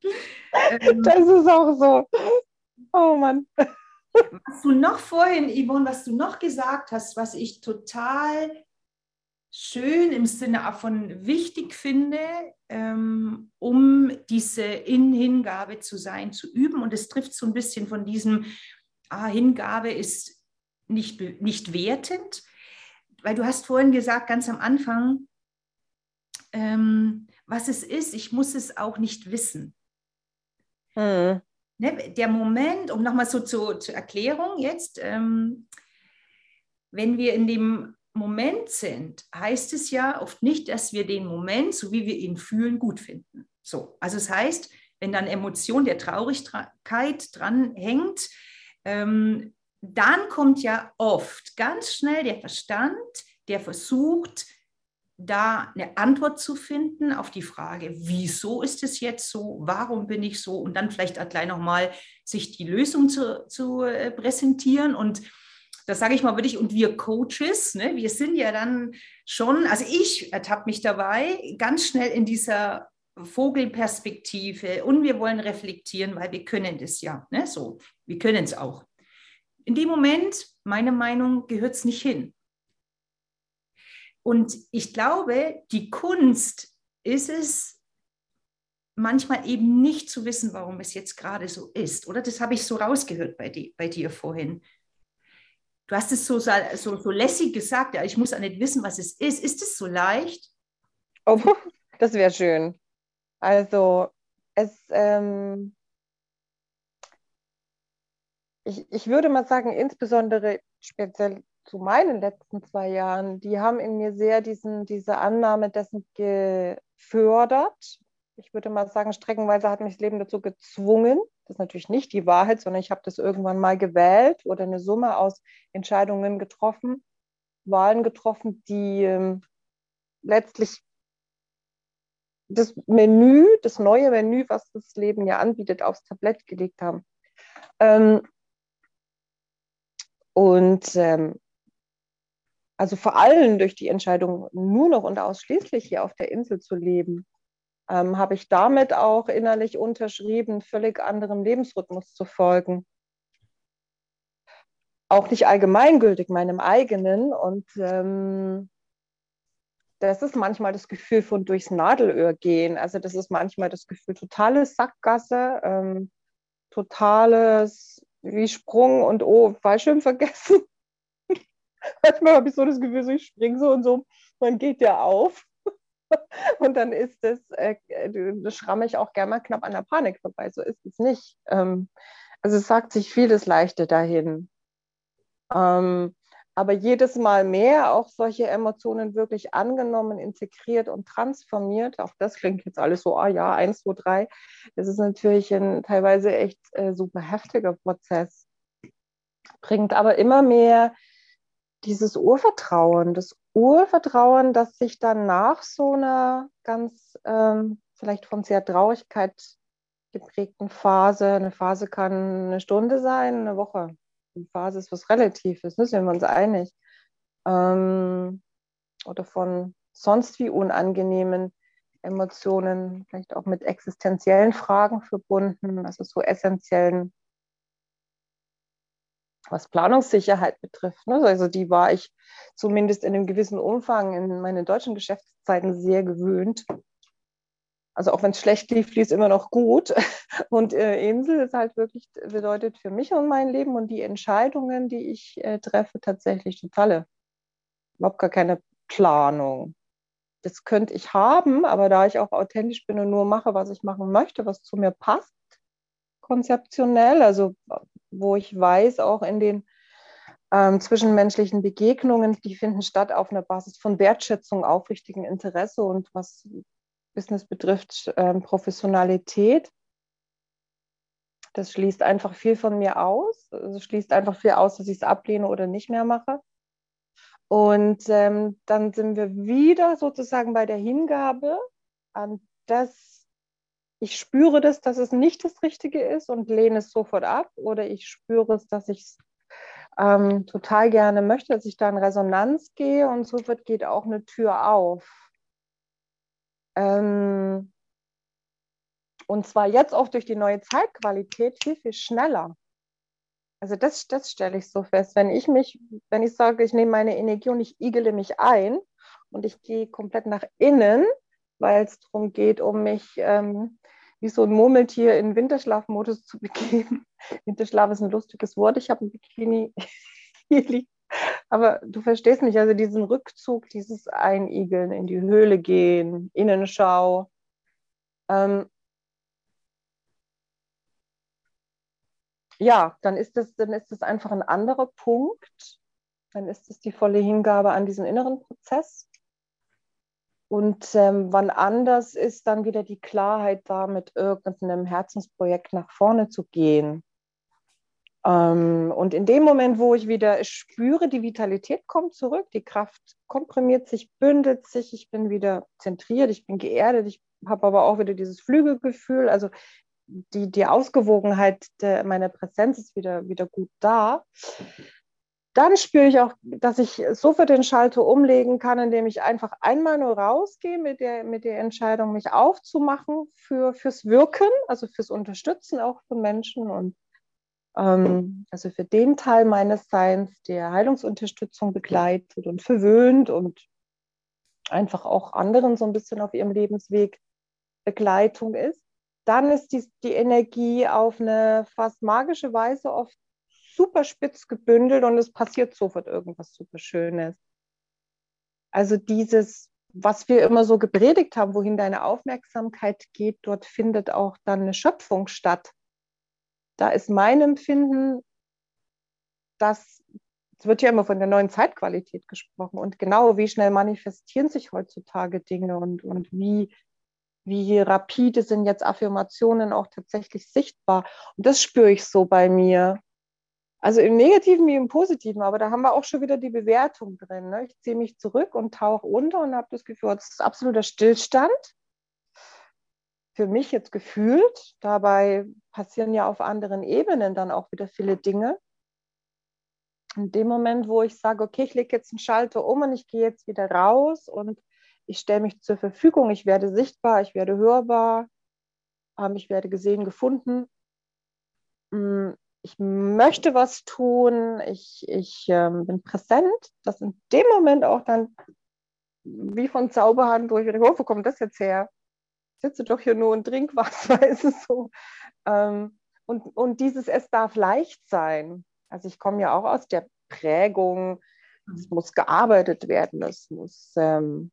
Speaker 2: Das ist auch so. Oh Mann.
Speaker 1: Was du noch vorhin, Yvonne, was du noch gesagt hast, was ich total schön im Sinne von wichtig finde, ähm, um diese In-Hingabe zu sein, zu üben. Und es trifft so ein bisschen von diesem, ah, Hingabe ist nicht, nicht wertend. weil du hast vorhin gesagt, ganz am Anfang, ähm, was es ist, ich muss es auch nicht wissen. Hm. Ne, der Moment, um nochmal so zu, zur Erklärung jetzt, ähm, wenn wir in dem Moment sind, heißt es ja oft nicht, dass wir den Moment, so wie wir ihn fühlen, gut finden. So, also es heißt, wenn dann Emotion der Traurigkeit dran hängt, ähm, dann kommt ja oft ganz schnell der Verstand, der versucht, da eine Antwort zu finden auf die Frage, wieso ist es jetzt so, warum bin ich so und dann vielleicht auch gleich nochmal sich die Lösung zu, zu äh, präsentieren und das sage ich mal wirklich, und wir Coaches, ne, wir sind ja dann schon, also ich ertappe mich dabei, ganz schnell in dieser Vogelperspektive und wir wollen reflektieren, weil wir können das ja, ne, so, wir können es auch. In dem Moment, meine Meinung, gehört es nicht hin. Und ich glaube, die Kunst ist es, manchmal eben nicht zu wissen, warum es jetzt gerade so ist. Oder das habe ich so rausgehört bei, die, bei dir vorhin. Du hast es so, so, so lässig gesagt, ja, ich muss auch nicht wissen, was es ist. Ist es so leicht?
Speaker 2: Oh, das wäre schön. Also, es, ähm, ich, ich würde mal sagen, insbesondere speziell zu meinen letzten zwei Jahren, die haben in mir sehr diesen, diese Annahme dessen gefördert. Ich würde mal sagen, streckenweise hat mich das Leben dazu gezwungen. Das ist natürlich nicht die Wahrheit, sondern ich habe das irgendwann mal gewählt oder eine Summe aus Entscheidungen getroffen, Wahlen getroffen, die ähm, letztlich das Menü, das neue Menü, was das Leben ja anbietet, aufs Tablett gelegt haben. Ähm, und ähm, also vor allem durch die Entscheidung, nur noch und ausschließlich hier auf der Insel zu leben, ähm, habe ich damit auch innerlich unterschrieben, völlig anderem Lebensrhythmus zu folgen. Auch nicht allgemeingültig, meinem eigenen. Und ähm, das ist manchmal das Gefühl von durchs Nadelöhr gehen. Also das ist manchmal das Gefühl totale Sackgasse, ähm, totales wie Sprung und oh, Fallschirm vergessen. Manchmal habe ich so das Gefühl, so ich springe so und so, man geht ja auf. und dann ist es, äh, das schramme ich auch gerne mal knapp an der Panik vorbei. So ist es nicht. Ähm, also es sagt sich vieles leichter dahin. Ähm, aber jedes Mal mehr auch solche Emotionen wirklich angenommen, integriert und transformiert. Auch das klingt jetzt alles so, ah ja, eins, zwei, drei. Das ist natürlich ein teilweise echt äh, super heftiger Prozess. Bringt aber immer mehr dieses Urvertrauen, das Urvertrauen, dass sich dann nach so einer ganz ähm, vielleicht von sehr Traurigkeit geprägten Phase, eine Phase kann eine Stunde sein, eine Woche. Eine Phase ist was Relatives, ne? sind wir uns einig. Ähm, oder von sonst wie unangenehmen Emotionen, vielleicht auch mit existenziellen Fragen verbunden, also so essentiellen was Planungssicherheit betrifft. Ne? Also die war ich zumindest in einem gewissen Umfang in meinen deutschen Geschäftszeiten sehr gewöhnt. Also auch wenn es schlecht lief, lief es immer noch gut. Und äh, Insel ist halt wirklich, bedeutet für mich und mein Leben und die Entscheidungen, die ich äh, treffe, tatsächlich totale. Überhaupt gar keine Planung. Das könnte ich haben, aber da ich auch authentisch bin und nur mache, was ich machen möchte, was zu mir passt, konzeptionell, also wo ich weiß, auch in den ähm, zwischenmenschlichen Begegnungen, die finden statt auf einer Basis von Wertschätzung, aufrichtigen Interesse und was Business betrifft, ähm, Professionalität. Das schließt einfach viel von mir aus. Also schließt einfach viel aus, dass ich es ablehne oder nicht mehr mache. Und ähm, dann sind wir wieder sozusagen bei der Hingabe an das, ich spüre das, dass es nicht das Richtige ist und lehne es sofort ab oder ich spüre es, dass ich es ähm, total gerne möchte, dass ich da in Resonanz gehe und sofort geht auch eine Tür auf. Ähm, und zwar jetzt auch durch die neue Zeitqualität viel, viel schneller. Also das, das stelle ich so fest. Wenn ich mich, wenn ich sage, ich nehme meine Energie und ich igele mich ein und ich gehe komplett nach innen, weil es darum geht, um mich ähm, wie so ein Murmeltier in Winterschlafmodus zu begeben. Winterschlaf ist ein lustiges Wort. Ich habe ein Bikini hier liegen. Aber du verstehst mich, also diesen Rückzug, dieses Einigeln, in die Höhle gehen, Innenschau. Ähm, ja, dann ist das, dann ist das einfach ein anderer Punkt. Dann ist es die volle Hingabe an diesen inneren Prozess. Und ähm, wann anders ist dann wieder die Klarheit da, mit irgendeinem Herzensprojekt nach vorne zu gehen. Ähm, und in dem Moment, wo ich wieder spüre, die Vitalität kommt zurück, die Kraft komprimiert sich, bündelt sich, ich bin wieder zentriert, ich bin geerdet, ich habe aber auch wieder dieses Flügelgefühl. Also die, die Ausgewogenheit der, meiner Präsenz ist wieder, wieder gut da dann spüre ich auch, dass ich sofort den Schalter umlegen kann, indem ich einfach einmal nur rausgehe mit der, mit der Entscheidung, mich aufzumachen für, fürs Wirken, also fürs Unterstützen auch von Menschen und ähm, also für den Teil meines Seins, der Heilungsunterstützung begleitet und verwöhnt und einfach auch anderen so ein bisschen auf ihrem Lebensweg Begleitung ist. Dann ist die, die Energie auf eine fast magische Weise oft super spitz gebündelt und es passiert sofort irgendwas super Schönes. Also dieses, was wir immer so gepredigt haben, wohin deine Aufmerksamkeit geht, dort findet auch dann eine Schöpfung statt. Da ist mein Empfinden, dass es wird ja immer von der neuen Zeitqualität gesprochen und genau, wie schnell manifestieren sich heutzutage Dinge und, und wie, wie rapide sind jetzt Affirmationen auch tatsächlich sichtbar. Und das spüre ich so bei mir. Also im Negativen wie im Positiven, aber da haben wir auch schon wieder die Bewertung drin. Ne? Ich ziehe mich zurück und tauche unter und habe das Gefühl, das ist absoluter Stillstand. Für mich jetzt gefühlt. Dabei passieren ja auf anderen Ebenen dann auch wieder viele Dinge. In dem Moment, wo ich sage, okay, ich lege jetzt einen Schalter um und ich gehe jetzt wieder raus und ich stelle mich zur Verfügung, ich werde sichtbar, ich werde hörbar, ähm, ich werde gesehen, gefunden, mm, ich möchte was tun, ich, ich ähm, bin präsent, dass in dem Moment auch dann wie von Zauberhand, wo ich denke, oh, wo kommt das jetzt her? Sitze doch hier nur und trink was, weißt du so. Ähm, und, und dieses Es darf leicht sein. Also ich komme ja auch aus der Prägung, es muss gearbeitet werden, es muss, ähm,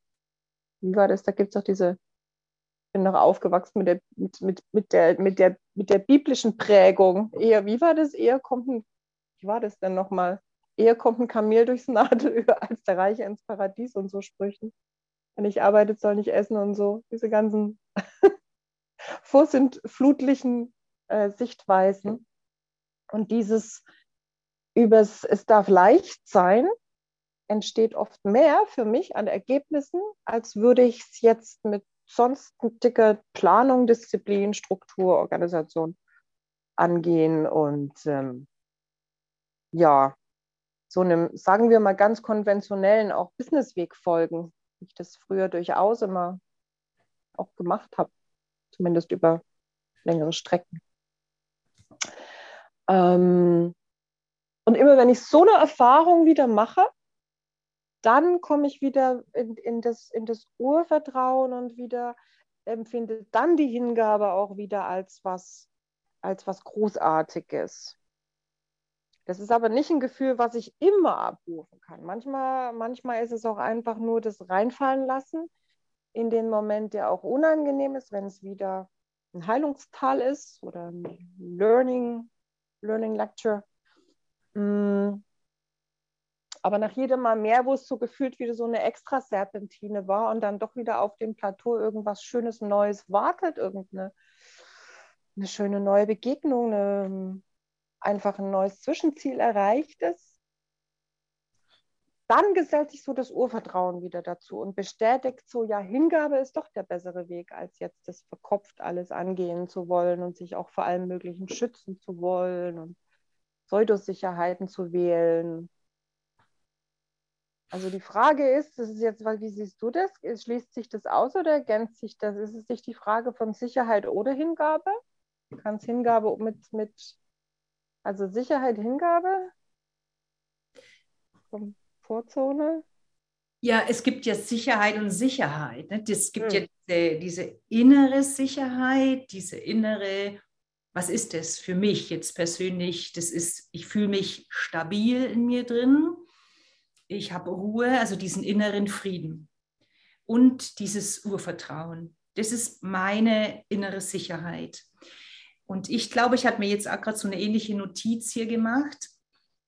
Speaker 2: wie war das, da gibt es auch diese bin noch aufgewachsen mit der, mit, mit, mit, der, mit, der, mit der biblischen Prägung. Eher, wie war das? Eher kommt ein, wie war das denn nochmal? Eher kommt ein Kamel durchs Nadelöhr als der Reiche ins Paradies und so Sprüchen. Wenn ich arbeite, soll nicht essen und so. Diese ganzen vorsintflutlichen äh, Sichtweisen. Und dieses übers, es darf leicht sein, entsteht oft mehr für mich an Ergebnissen, als würde ich es jetzt mit sonst ein dicker Planung, Disziplin, Struktur, Organisation angehen und ähm, ja, so einem, sagen wir mal, ganz konventionellen auch Businessweg folgen, wie ich das früher durchaus immer auch gemacht habe, zumindest über längere Strecken. Ähm, und immer wenn ich so eine Erfahrung wieder mache, dann komme ich wieder in, in, das, in das Urvertrauen und wieder empfinde dann die Hingabe auch wieder als was, als was Großartiges. Das ist aber nicht ein Gefühl, was ich immer abrufen kann. Manchmal, manchmal ist es auch einfach nur das Reinfallen lassen in den Moment, der auch unangenehm ist, wenn es wieder ein Heilungstal ist oder ein Learning, Learning Lecture. Mm. Aber nach jedem Mal mehr, wo es so gefühlt wieder so eine extra Serpentine war und dann doch wieder auf dem Plateau irgendwas Schönes Neues wartet, irgendeine eine schöne neue Begegnung, eine, einfach ein neues Zwischenziel erreicht ist, dann gesellt sich so das Urvertrauen wieder dazu und bestätigt so, ja, Hingabe ist doch der bessere Weg, als jetzt das verkopft alles angehen zu wollen und sich auch vor allem Möglichen schützen zu wollen und Pseudosicherheiten zu wählen. Also die Frage ist, das ist jetzt, wie siehst du das? Schließt sich das aus oder ergänzt sich das? Ist es nicht die Frage von Sicherheit oder Hingabe? Du kannst Hingabe mit, mit also Sicherheit, Hingabe? Komfortzone?
Speaker 1: Ja, es gibt ja Sicherheit und Sicherheit. Ne? Es gibt hm. ja diese, diese innere Sicherheit, diese innere, was ist das für mich jetzt persönlich? Das ist, ich fühle mich stabil in mir drin ich habe Ruhe, also diesen inneren Frieden und dieses Urvertrauen. Das ist meine innere Sicherheit. Und ich glaube, ich habe mir jetzt auch gerade so eine ähnliche Notiz hier gemacht.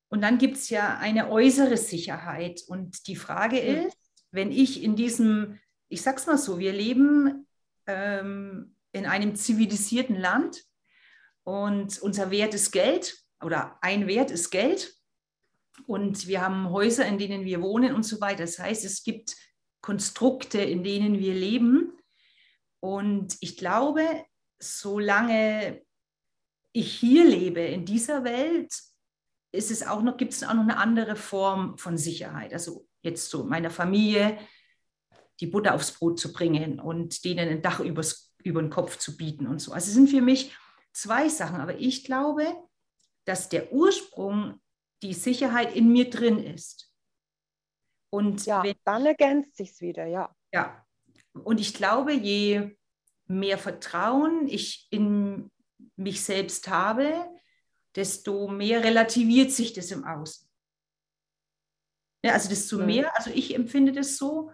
Speaker 1: Und dann gibt es ja eine äußere Sicherheit. Und die Frage ist, wenn ich in diesem, ich sag's mal so, wir leben ähm, in einem zivilisierten Land und unser Wert ist Geld oder ein Wert ist Geld. Und wir haben Häuser, in denen wir wohnen und so weiter. Das heißt, es gibt Konstrukte, in denen wir leben. Und ich glaube, solange ich hier lebe, in dieser Welt, ist es auch noch, gibt es auch noch eine andere Form von Sicherheit. Also jetzt so meiner Familie die Butter aufs Brot zu bringen und denen ein Dach übers, über den Kopf zu bieten und so. Also es sind für mich zwei Sachen. Aber ich glaube, dass der Ursprung die Sicherheit in mir drin ist.
Speaker 2: Und ja, wenn, dann ergänzt sich es wieder, ja.
Speaker 1: Ja. Und ich glaube, je mehr Vertrauen ich in mich selbst habe, desto mehr relativiert sich das im Außen. Ja, also desto mhm. mehr, also ich empfinde das so,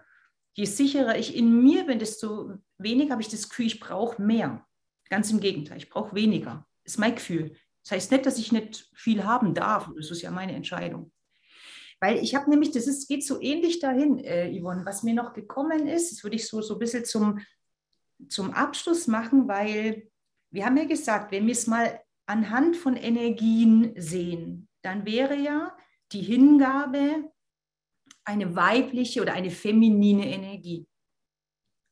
Speaker 1: je sicherer ich in mir bin, desto weniger habe ich das Gefühl, ich brauche mehr. Ganz im Gegenteil, ich brauche weniger. Das ist mein Gefühl. Das heißt nicht, dass ich nicht viel haben darf. Das ist ja meine Entscheidung. Weil ich habe nämlich, das ist, geht so ähnlich dahin, äh, Yvonne, was mir noch gekommen ist, das würde ich so, so ein bisschen zum, zum Abschluss machen, weil wir haben ja gesagt, wenn wir es mal anhand von Energien sehen, dann wäre ja die Hingabe eine weibliche oder eine feminine Energie.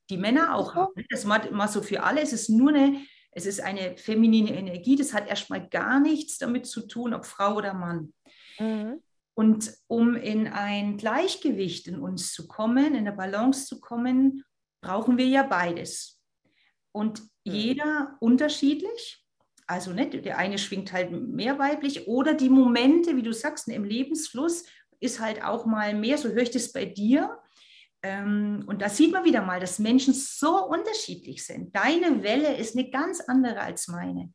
Speaker 1: Die Männer auch haben. Das mal, mal so für alle. Es ist nur eine, es ist eine feminine Energie. Das hat erstmal gar nichts damit zu tun, ob Frau oder Mann. Mhm. Und um in ein Gleichgewicht in uns zu kommen, in eine Balance zu kommen, brauchen wir ja beides. Und mhm. jeder unterschiedlich. Also nicht, der eine schwingt halt mehr weiblich oder die Momente, wie du sagst, im Lebensfluss ist halt auch mal mehr, so höre ich das bei dir. Ähm, und da sieht man wieder mal, dass Menschen so unterschiedlich sind. Deine Welle ist eine ganz andere als meine.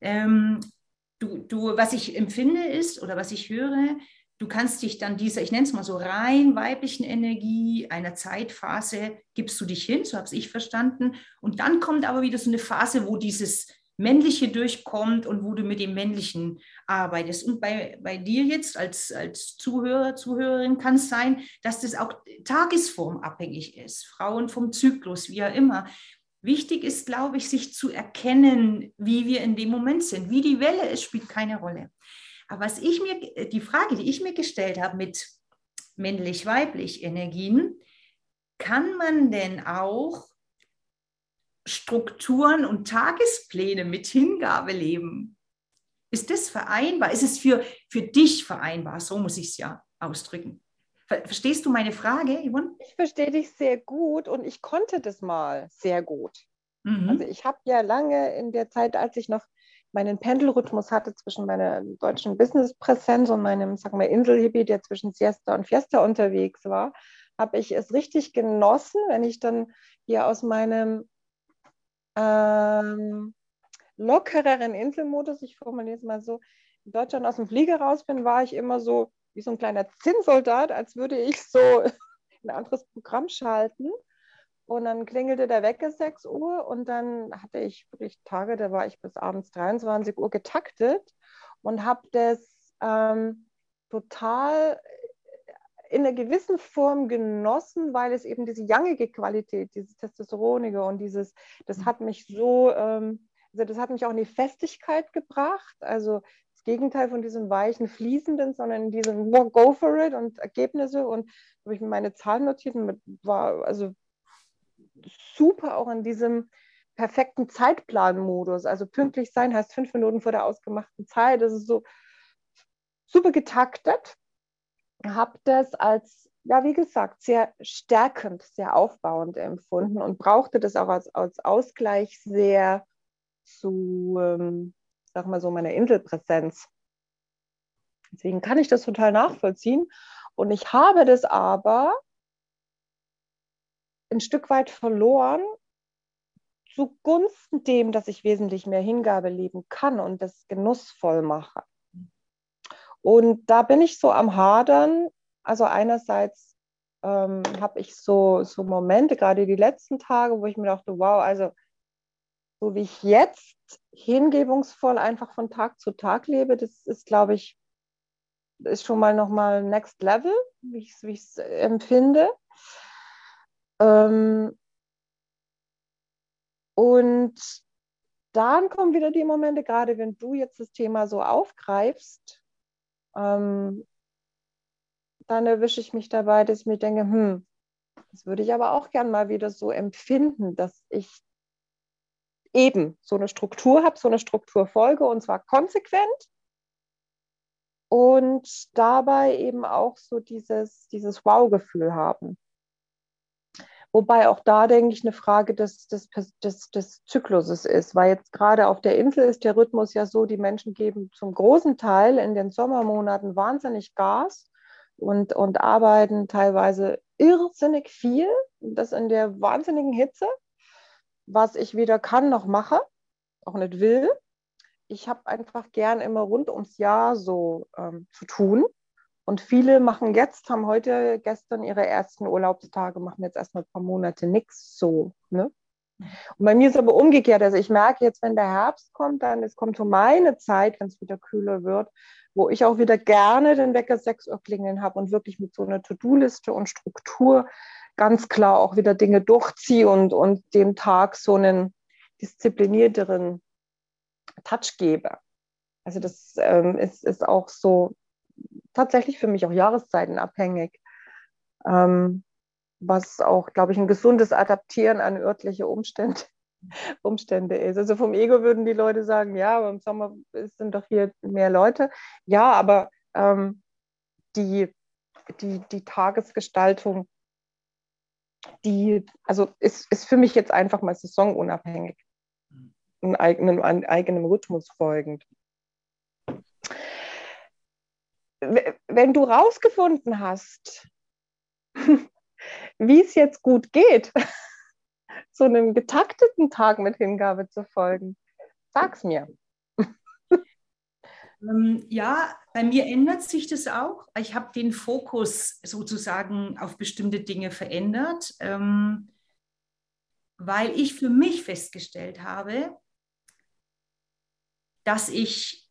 Speaker 1: Ähm, du, du, was ich empfinde ist oder was ich höre, du kannst dich dann dieser, ich nenne es mal so rein weiblichen Energie, einer Zeitphase, gibst du dich hin, so habe ich verstanden. Und dann kommt aber wieder so eine Phase, wo dieses Männliche durchkommt und wo du mit dem Männlichen arbeitest. Und bei, bei dir jetzt als, als Zuhörer, Zuhörerin kann es sein, dass das auch tagesformabhängig ist, Frauen vom Zyklus, wie auch immer. Wichtig ist, glaube ich, sich zu erkennen, wie wir in dem Moment sind. Wie die Welle ist, spielt keine Rolle. Aber was ich mir, die Frage, die ich mir gestellt habe mit männlich-weiblich Energien, kann man denn auch Strukturen und Tagespläne mit Hingabe leben. Ist das vereinbar? Ist es für, für dich vereinbar? So muss ich es ja ausdrücken. Verstehst du meine Frage, Yvonne?
Speaker 2: Ich verstehe dich sehr gut und ich konnte das mal sehr gut. Mhm. Also ich habe ja lange in der Zeit, als ich noch meinen Pendelrhythmus hatte zwischen meiner deutschen Businesspräsenz und meinem, sagen wir, Inselgebiet, der zwischen Siesta und Fiesta unterwegs war, habe ich es richtig genossen, wenn ich dann hier aus meinem ähm, lockereren Inselmodus, ich formuliere es mal so, in Deutschland aus dem Flieger raus bin, war ich immer so wie so ein kleiner Zinnsoldat, als würde ich so ein anderes Programm schalten. Und dann klingelte der Wecker 6 Uhr und dann hatte ich wirklich Tage, da war ich bis abends 23 Uhr getaktet und habe das ähm, total in einer gewissen Form genossen, weil es eben diese jangige Qualität, dieses Testosteronige und dieses, das mhm. hat mich so, ähm, also das hat mich auch in die Festigkeit gebracht. Also das Gegenteil von diesem weichen, fließenden, sondern in diesem Go for it und Ergebnisse und habe ich mir meine Zahlen notiert und war also super auch in diesem perfekten Zeitplanmodus. Also pünktlich sein heißt fünf Minuten vor der ausgemachten Zeit. Das ist so super getaktet habe das als, ja, wie gesagt, sehr stärkend, sehr aufbauend empfunden und brauchte das auch als, als Ausgleich sehr zu, ähm, sag mal so, meiner Inselpräsenz. Deswegen kann ich das total nachvollziehen. Und ich habe das aber ein Stück weit verloren zugunsten dem, dass ich wesentlich mehr Hingabe leben kann und das genussvoll mache. Und da bin ich so am Hadern. Also einerseits ähm, habe ich so, so Momente, gerade die letzten Tage, wo ich mir dachte, wow, also so wie ich jetzt hingebungsvoll einfach von Tag zu Tag lebe, das ist, glaube ich, ist schon mal nochmal Next Level, wie ich es empfinde. Ähm, und dann kommen wieder die Momente, gerade wenn du jetzt das Thema so aufgreifst, ähm, dann erwische ich mich dabei, dass ich mir denke, hm, das würde ich aber auch gern mal wieder so empfinden, dass ich eben so eine Struktur habe, so eine Struktur folge und zwar konsequent und dabei eben auch so dieses, dieses Wow-Gefühl haben. Wobei auch da, denke ich, eine Frage des, des, des, des Zykluses ist, weil jetzt gerade auf der Insel ist der Rhythmus ja so, die Menschen geben zum großen Teil in den Sommermonaten wahnsinnig Gas und, und arbeiten teilweise irrsinnig viel, das in der wahnsinnigen Hitze, was ich weder kann noch mache, auch nicht will. Ich habe einfach gern immer rund ums Jahr so ähm, zu tun und viele machen jetzt, haben heute, gestern ihre ersten Urlaubstage, machen jetzt erstmal ein paar Monate nichts so. Ne? Und bei mir ist aber umgekehrt. Also ich merke jetzt, wenn der Herbst kommt, dann es kommt so meine Zeit, wenn es wieder kühler wird, wo ich auch wieder gerne den Wecker 6 Uhr klingeln habe und wirklich mit so einer To-Do-Liste und Struktur ganz klar auch wieder Dinge durchziehe und, und dem Tag so einen disziplinierteren Touch gebe. Also das ähm, ist, ist auch so tatsächlich für mich auch jahreszeitenabhängig, ähm, was auch, glaube ich, ein gesundes Adaptieren an örtliche Umstände, Umstände ist. Also vom Ego würden die Leute sagen, ja, aber im Sommer sind doch hier mehr Leute. Ja, aber ähm, die, die, die Tagesgestaltung, die, also ist, ist für mich jetzt einfach mal saisonunabhängig, einen eigenen, einen eigenen Rhythmus folgend wenn du rausgefunden hast, wie es jetzt gut geht, so einem getakteten Tag mit Hingabe zu folgen, sag's mir.
Speaker 1: Ähm, ja, bei mir ändert sich das auch. Ich habe den Fokus sozusagen auf bestimmte Dinge verändert, ähm, weil ich für mich festgestellt habe, dass ich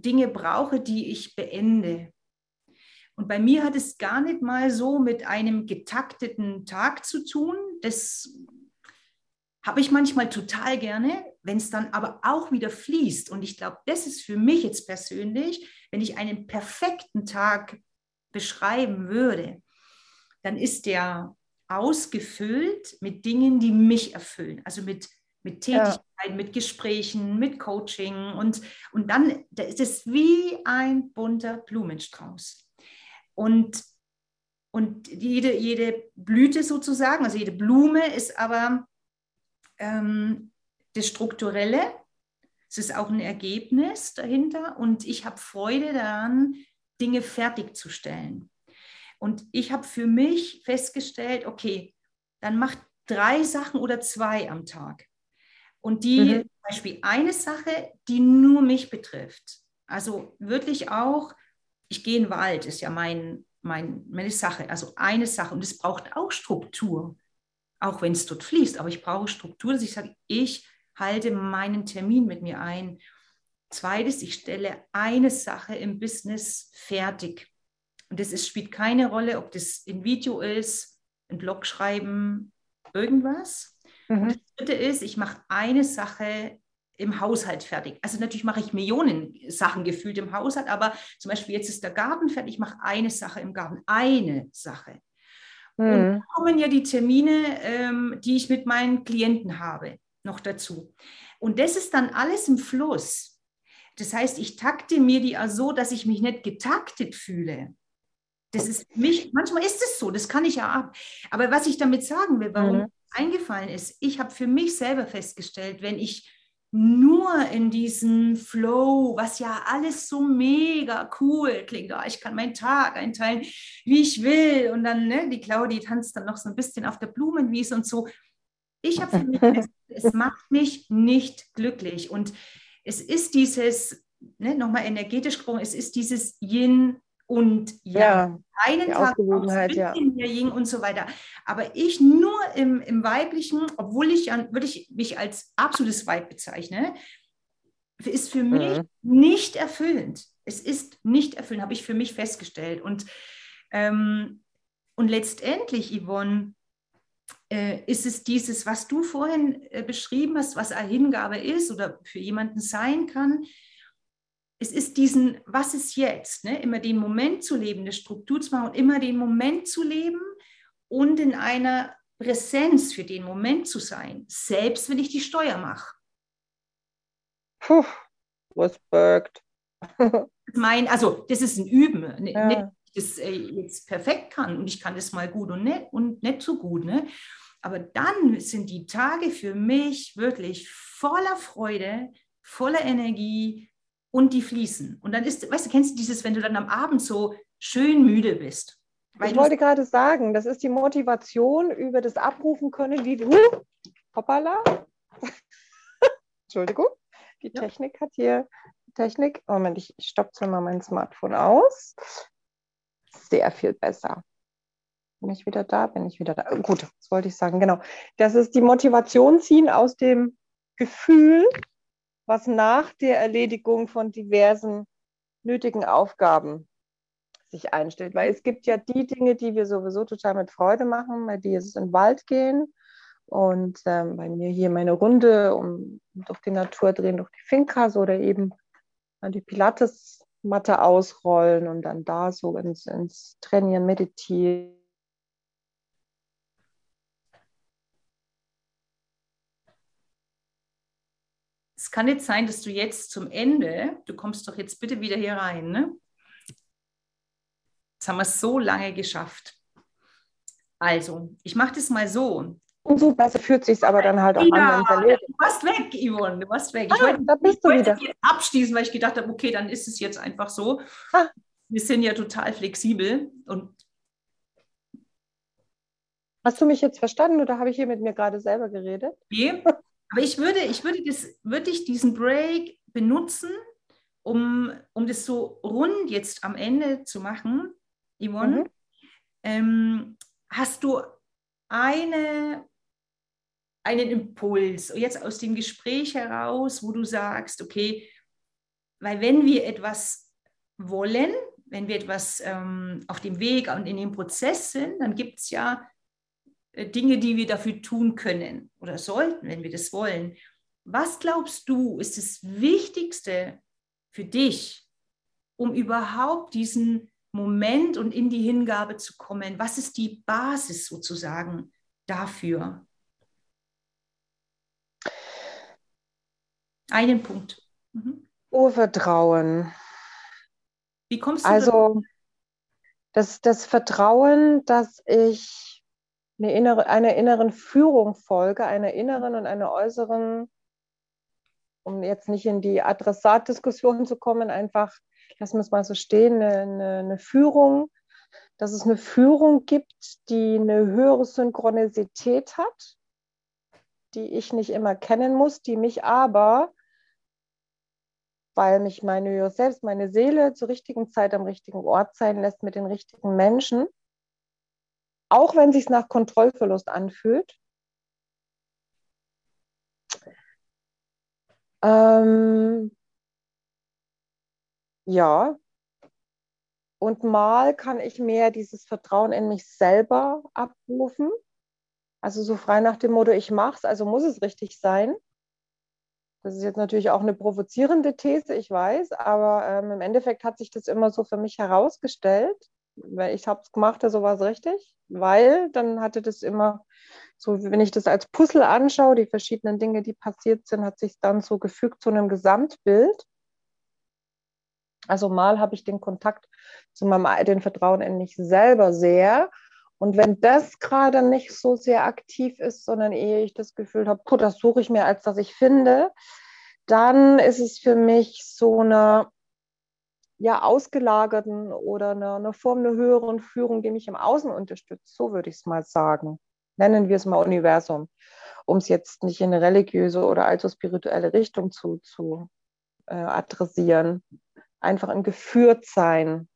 Speaker 1: Dinge brauche, die ich beende. Und bei mir hat es gar nicht mal so mit einem getakteten Tag zu tun. Das habe ich manchmal total gerne, wenn es dann aber auch wieder fließt. Und ich glaube, das ist für mich jetzt persönlich, wenn ich einen perfekten Tag beschreiben würde, dann ist der ausgefüllt mit Dingen, die mich erfüllen. Also mit mit Tätigkeit, ja. mit Gesprächen, mit Coaching und, und dann da ist es wie ein bunter Blumenstrauß. Und, und jede, jede Blüte sozusagen, also jede Blume ist aber ähm, das Strukturelle, es ist auch ein Ergebnis dahinter und ich habe Freude daran, Dinge fertigzustellen. Und ich habe für mich festgestellt, okay, dann mach drei Sachen oder zwei am Tag. Und die, mhm. zum Beispiel eine Sache, die nur mich betrifft. Also wirklich auch, ich gehe in den Wald, ist ja mein, mein, meine Sache. Also eine Sache. Und es braucht auch Struktur, auch wenn es dort fließt. Aber ich brauche Struktur, dass ich sage, ich halte meinen Termin mit mir ein. Zweites, ich stelle eine Sache im Business fertig. Und das ist, spielt keine Rolle, ob das ein Video ist, ein Blog schreiben, irgendwas. Mhm. Das dritte ist, ich mache eine Sache im Haushalt fertig. Also natürlich mache ich Millionen Sachen gefühlt im Haushalt, aber zum Beispiel jetzt ist der Garten fertig, ich mache eine Sache im Garten, eine Sache. Mhm. Und dann kommen ja die Termine, ähm, die ich mit meinen Klienten habe, noch dazu. Und das ist dann alles im Fluss. Das heißt, ich takte mir die auch so, dass ich mich nicht getaktet fühle. Das ist mich, manchmal ist es so, das kann ich ja ab. Aber was ich damit sagen will, warum mhm eingefallen ist, ich habe für mich selber festgestellt, wenn ich nur in diesem Flow, was ja alles so mega cool klingt, oh, ich kann meinen Tag einteilen, wie ich will und dann, ne, die Claudi tanzt dann noch so ein bisschen auf der Blumenwiese und so. Ich habe für mich, es, es macht mich nicht glücklich und es ist dieses, ne, nochmal energetisch gesprochen, es ist dieses Yin und.
Speaker 2: Ja,
Speaker 1: einen Tag
Speaker 2: Ausgewogenheit, ja.
Speaker 1: Yin und so weiter. Aber ich nur im, im Weiblichen, obwohl ich, würde ich mich als absolutes Weib bezeichne, ist für mich mhm. nicht erfüllend. Es ist nicht erfüllend, habe ich für mich festgestellt. Und, ähm, und letztendlich, Yvonne, äh, ist es dieses, was du vorhin äh, beschrieben hast, was eine Hingabe ist oder für jemanden sein kann. Es ist diesen, was ist jetzt? Ne? Immer den Moment zu leben, eine Struktur zu machen und immer den Moment zu leben und in einer Präsenz für den Moment zu sein, selbst wenn ich die Steuer mache.
Speaker 2: Puh, Respekt.
Speaker 1: mein, also das ist ein Üben, ne, ja. ich das äh, jetzt perfekt kann und ich kann das mal gut und nicht, und nicht so gut. Ne? Aber dann sind die Tage für mich wirklich voller Freude, voller Energie und die fließen. Und dann ist, weißt du, kennst du dieses, wenn du dann am Abend so schön müde bist?
Speaker 2: ich wollte gerade sagen, das ist die Motivation über das Abrufen können, wie uh, hoppala. Entschuldigung. Die ja. Technik hat hier, Technik, Moment, ich stoppe mal mein Smartphone aus. Sehr viel besser. Bin ich wieder da? Bin ich wieder da? Gut, das wollte ich sagen, genau. Das ist die Motivation ziehen aus dem Gefühl, was nach der Erledigung von diversen nötigen Aufgaben sich einstellt. Weil es gibt ja die Dinge, die wir sowieso total mit Freude machen, bei dir ist es in den Wald gehen, und ähm, bei mir hier meine Runde um durch die Natur drehen, durch die Finkas oder eben die Pilates-Matte ausrollen und dann da so ins, ins Trainieren, Meditieren.
Speaker 1: Kann nicht sein, dass du jetzt zum Ende, du kommst doch jetzt bitte wieder hier rein, ne? Jetzt haben wir es so lange geschafft. Also, ich mache das mal so.
Speaker 2: Und so besser fühlt sich aber dann halt auch
Speaker 1: ja, an, wenn Du warst weg, Yvonne, du warst weg.
Speaker 2: Ah, ich wollte, da bist du wieder.
Speaker 1: abschließen, weil ich gedacht habe, okay, dann ist es jetzt einfach so. Ah. Wir sind ja total flexibel und
Speaker 2: Hast du mich jetzt verstanden oder habe ich hier mit mir gerade selber geredet?
Speaker 1: Nee, aber ich würde, ich würde, das, würde ich diesen Break benutzen, um, um das so rund jetzt am Ende zu machen, Yvonne. Mhm. Ähm, hast du eine einen Impuls, jetzt aus dem Gespräch heraus, wo du sagst, okay, weil wenn wir etwas wollen, wenn wir etwas ähm, auf dem Weg und in dem Prozess sind, dann gibt es ja Dinge, die wir dafür tun können oder sollten, wenn wir das wollen. Was glaubst du, ist das Wichtigste für dich, um überhaupt diesen Moment und in die Hingabe zu kommen? Was ist die Basis sozusagen dafür? Einen Punkt.
Speaker 2: Mhm. Urvertrauen.
Speaker 1: Wie kommst du
Speaker 2: Also das, das Vertrauen, dass ich eine innere, einer inneren Führung folge, einer inneren und einer äußeren, um jetzt nicht in die Adressatdiskussion zu kommen, einfach, lassen wir es mal so stehen, eine, eine, eine Führung, dass es eine Führung gibt, die eine höhere Synchronisität hat, die ich nicht immer kennen muss, die mich aber, weil mich meine selbst, meine Seele zur richtigen Zeit am richtigen Ort sein lässt mit den richtigen Menschen, auch wenn sich nach Kontrollverlust anfühlt. Ähm, ja, und mal kann ich mehr dieses Vertrauen in mich selber abrufen also so frei nach dem Motto, ich mach's, also muss es richtig sein. Das ist jetzt natürlich auch eine provozierende These, ich weiß, aber ähm, im Endeffekt hat sich das immer so für mich herausgestellt. Weil ich habe es gemacht, so war es richtig, weil dann hatte das immer so, wenn ich das als Puzzle anschaue, die verschiedenen Dinge, die passiert sind, hat sich dann so gefügt zu einem Gesamtbild. Also mal habe ich den Kontakt zu meinem den Vertrauen in mich selber sehr und wenn das gerade nicht so sehr aktiv ist, sondern ehe ich das Gefühl habe, puh, das suche ich mir, als dass ich finde, dann ist es für mich so eine ja, ausgelagerten oder eine, eine Form einer höheren Führung, die mich im Außen unterstützt. So würde ich es mal sagen. Nennen wir es mal Universum, um es jetzt nicht in eine religiöse oder allzu spirituelle Richtung zu, zu äh, adressieren. Einfach ein geführt sein.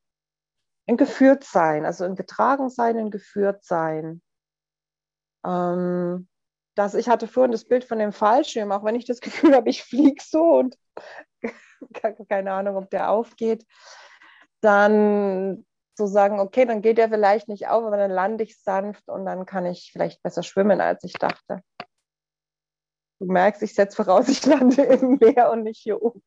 Speaker 2: Ein geführt sein, also ein getragen sein, ein geführt sein. Ähm, dass ich hatte vorhin das Bild von dem Fallschirm, auch wenn ich das Gefühl habe, ich fliege so und keine Ahnung, ob der aufgeht, dann zu sagen, okay, dann geht der vielleicht nicht auf, aber dann lande ich sanft und dann kann ich vielleicht besser schwimmen, als ich dachte. Du merkst, ich setze voraus, ich lande im Meer und nicht hier oben.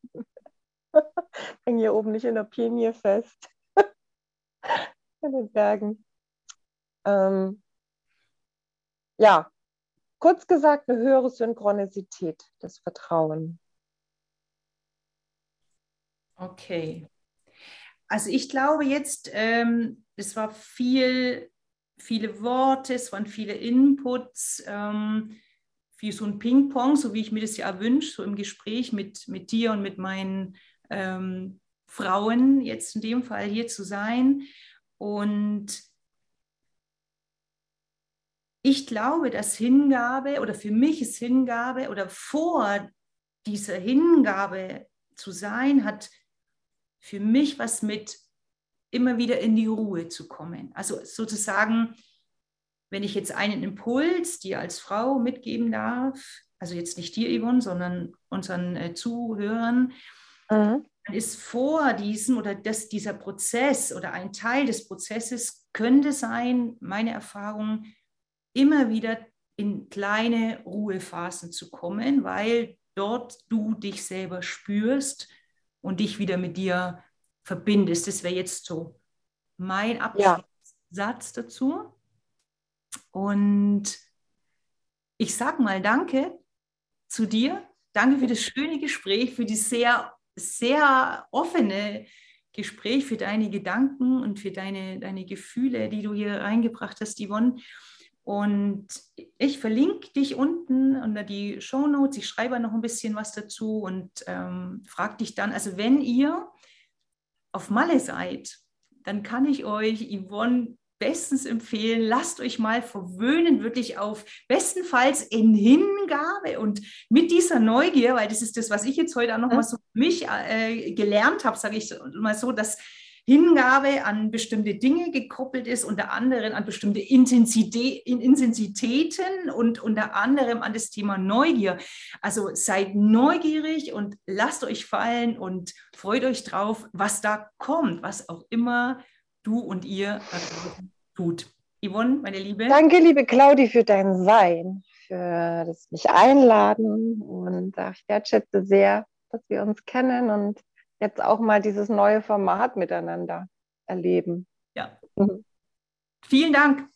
Speaker 2: Hänge hier oben nicht in der Pinie fest. in den Bergen. Ähm, ja, kurz gesagt, eine höhere Synchronisität des Vertrauens.
Speaker 1: Okay. Also ich glaube jetzt, ähm, es war viel, viele Worte, es waren viele Inputs, ähm, wie so ein Ping-Pong, so wie ich mir das ja wünsche, so im Gespräch mit, mit dir und mit meinen ähm, Frauen, jetzt in dem Fall hier zu sein. Und ich glaube, dass Hingabe oder für mich ist Hingabe oder vor dieser Hingabe zu sein, hat für mich was mit immer wieder in die Ruhe zu kommen. Also sozusagen, wenn ich jetzt einen Impuls dir als Frau mitgeben darf, also jetzt nicht dir, Yvonne, sondern unseren äh, Zuhörern, mhm. dann ist vor diesem oder das, dieser Prozess oder ein Teil des Prozesses könnte sein, meine Erfahrung, immer wieder in kleine Ruhephasen zu kommen, weil dort du dich selber spürst und dich wieder mit dir verbindest. Das wäre jetzt so mein Abschlusssatz ja. dazu. Und ich sage mal Danke zu dir. Danke für das schöne Gespräch, für die sehr, sehr offene Gespräch, für deine Gedanken und für deine, deine Gefühle, die du hier reingebracht hast, Yvonne. Und ich verlinke dich unten unter die Show Notes. Ich schreibe noch ein bisschen was dazu und ähm, frage dich dann, also wenn ihr auf Malle seid, dann kann ich euch Yvonne bestens empfehlen. Lasst euch mal verwöhnen, wirklich auf bestenfalls in Hingabe und mit dieser Neugier, weil das ist das, was ich jetzt heute auch noch mal so für mich äh, gelernt habe, sage ich mal so, dass Hingabe an bestimmte Dinge gekoppelt ist, unter anderem an bestimmte Intensität, Intensitäten und unter anderem an das Thema Neugier. Also seid neugierig und lasst euch fallen und freut euch drauf, was da kommt, was auch immer du und ihr tut. Yvonne, meine Liebe.
Speaker 2: Danke, liebe Claudi, für dein Sein, für das mich einladen und ich wertschätze sehr, dass wir uns kennen und jetzt auch mal dieses neue Format miteinander erleben.
Speaker 1: Ja. Mhm. Vielen Dank.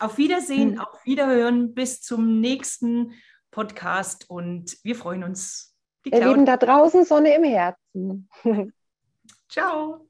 Speaker 1: Auf Wiedersehen, mhm. auf Wiederhören. Bis zum nächsten Podcast und wir freuen uns.
Speaker 2: Die Ihr Lieben da draußen, Sonne im Herzen.
Speaker 1: Ciao.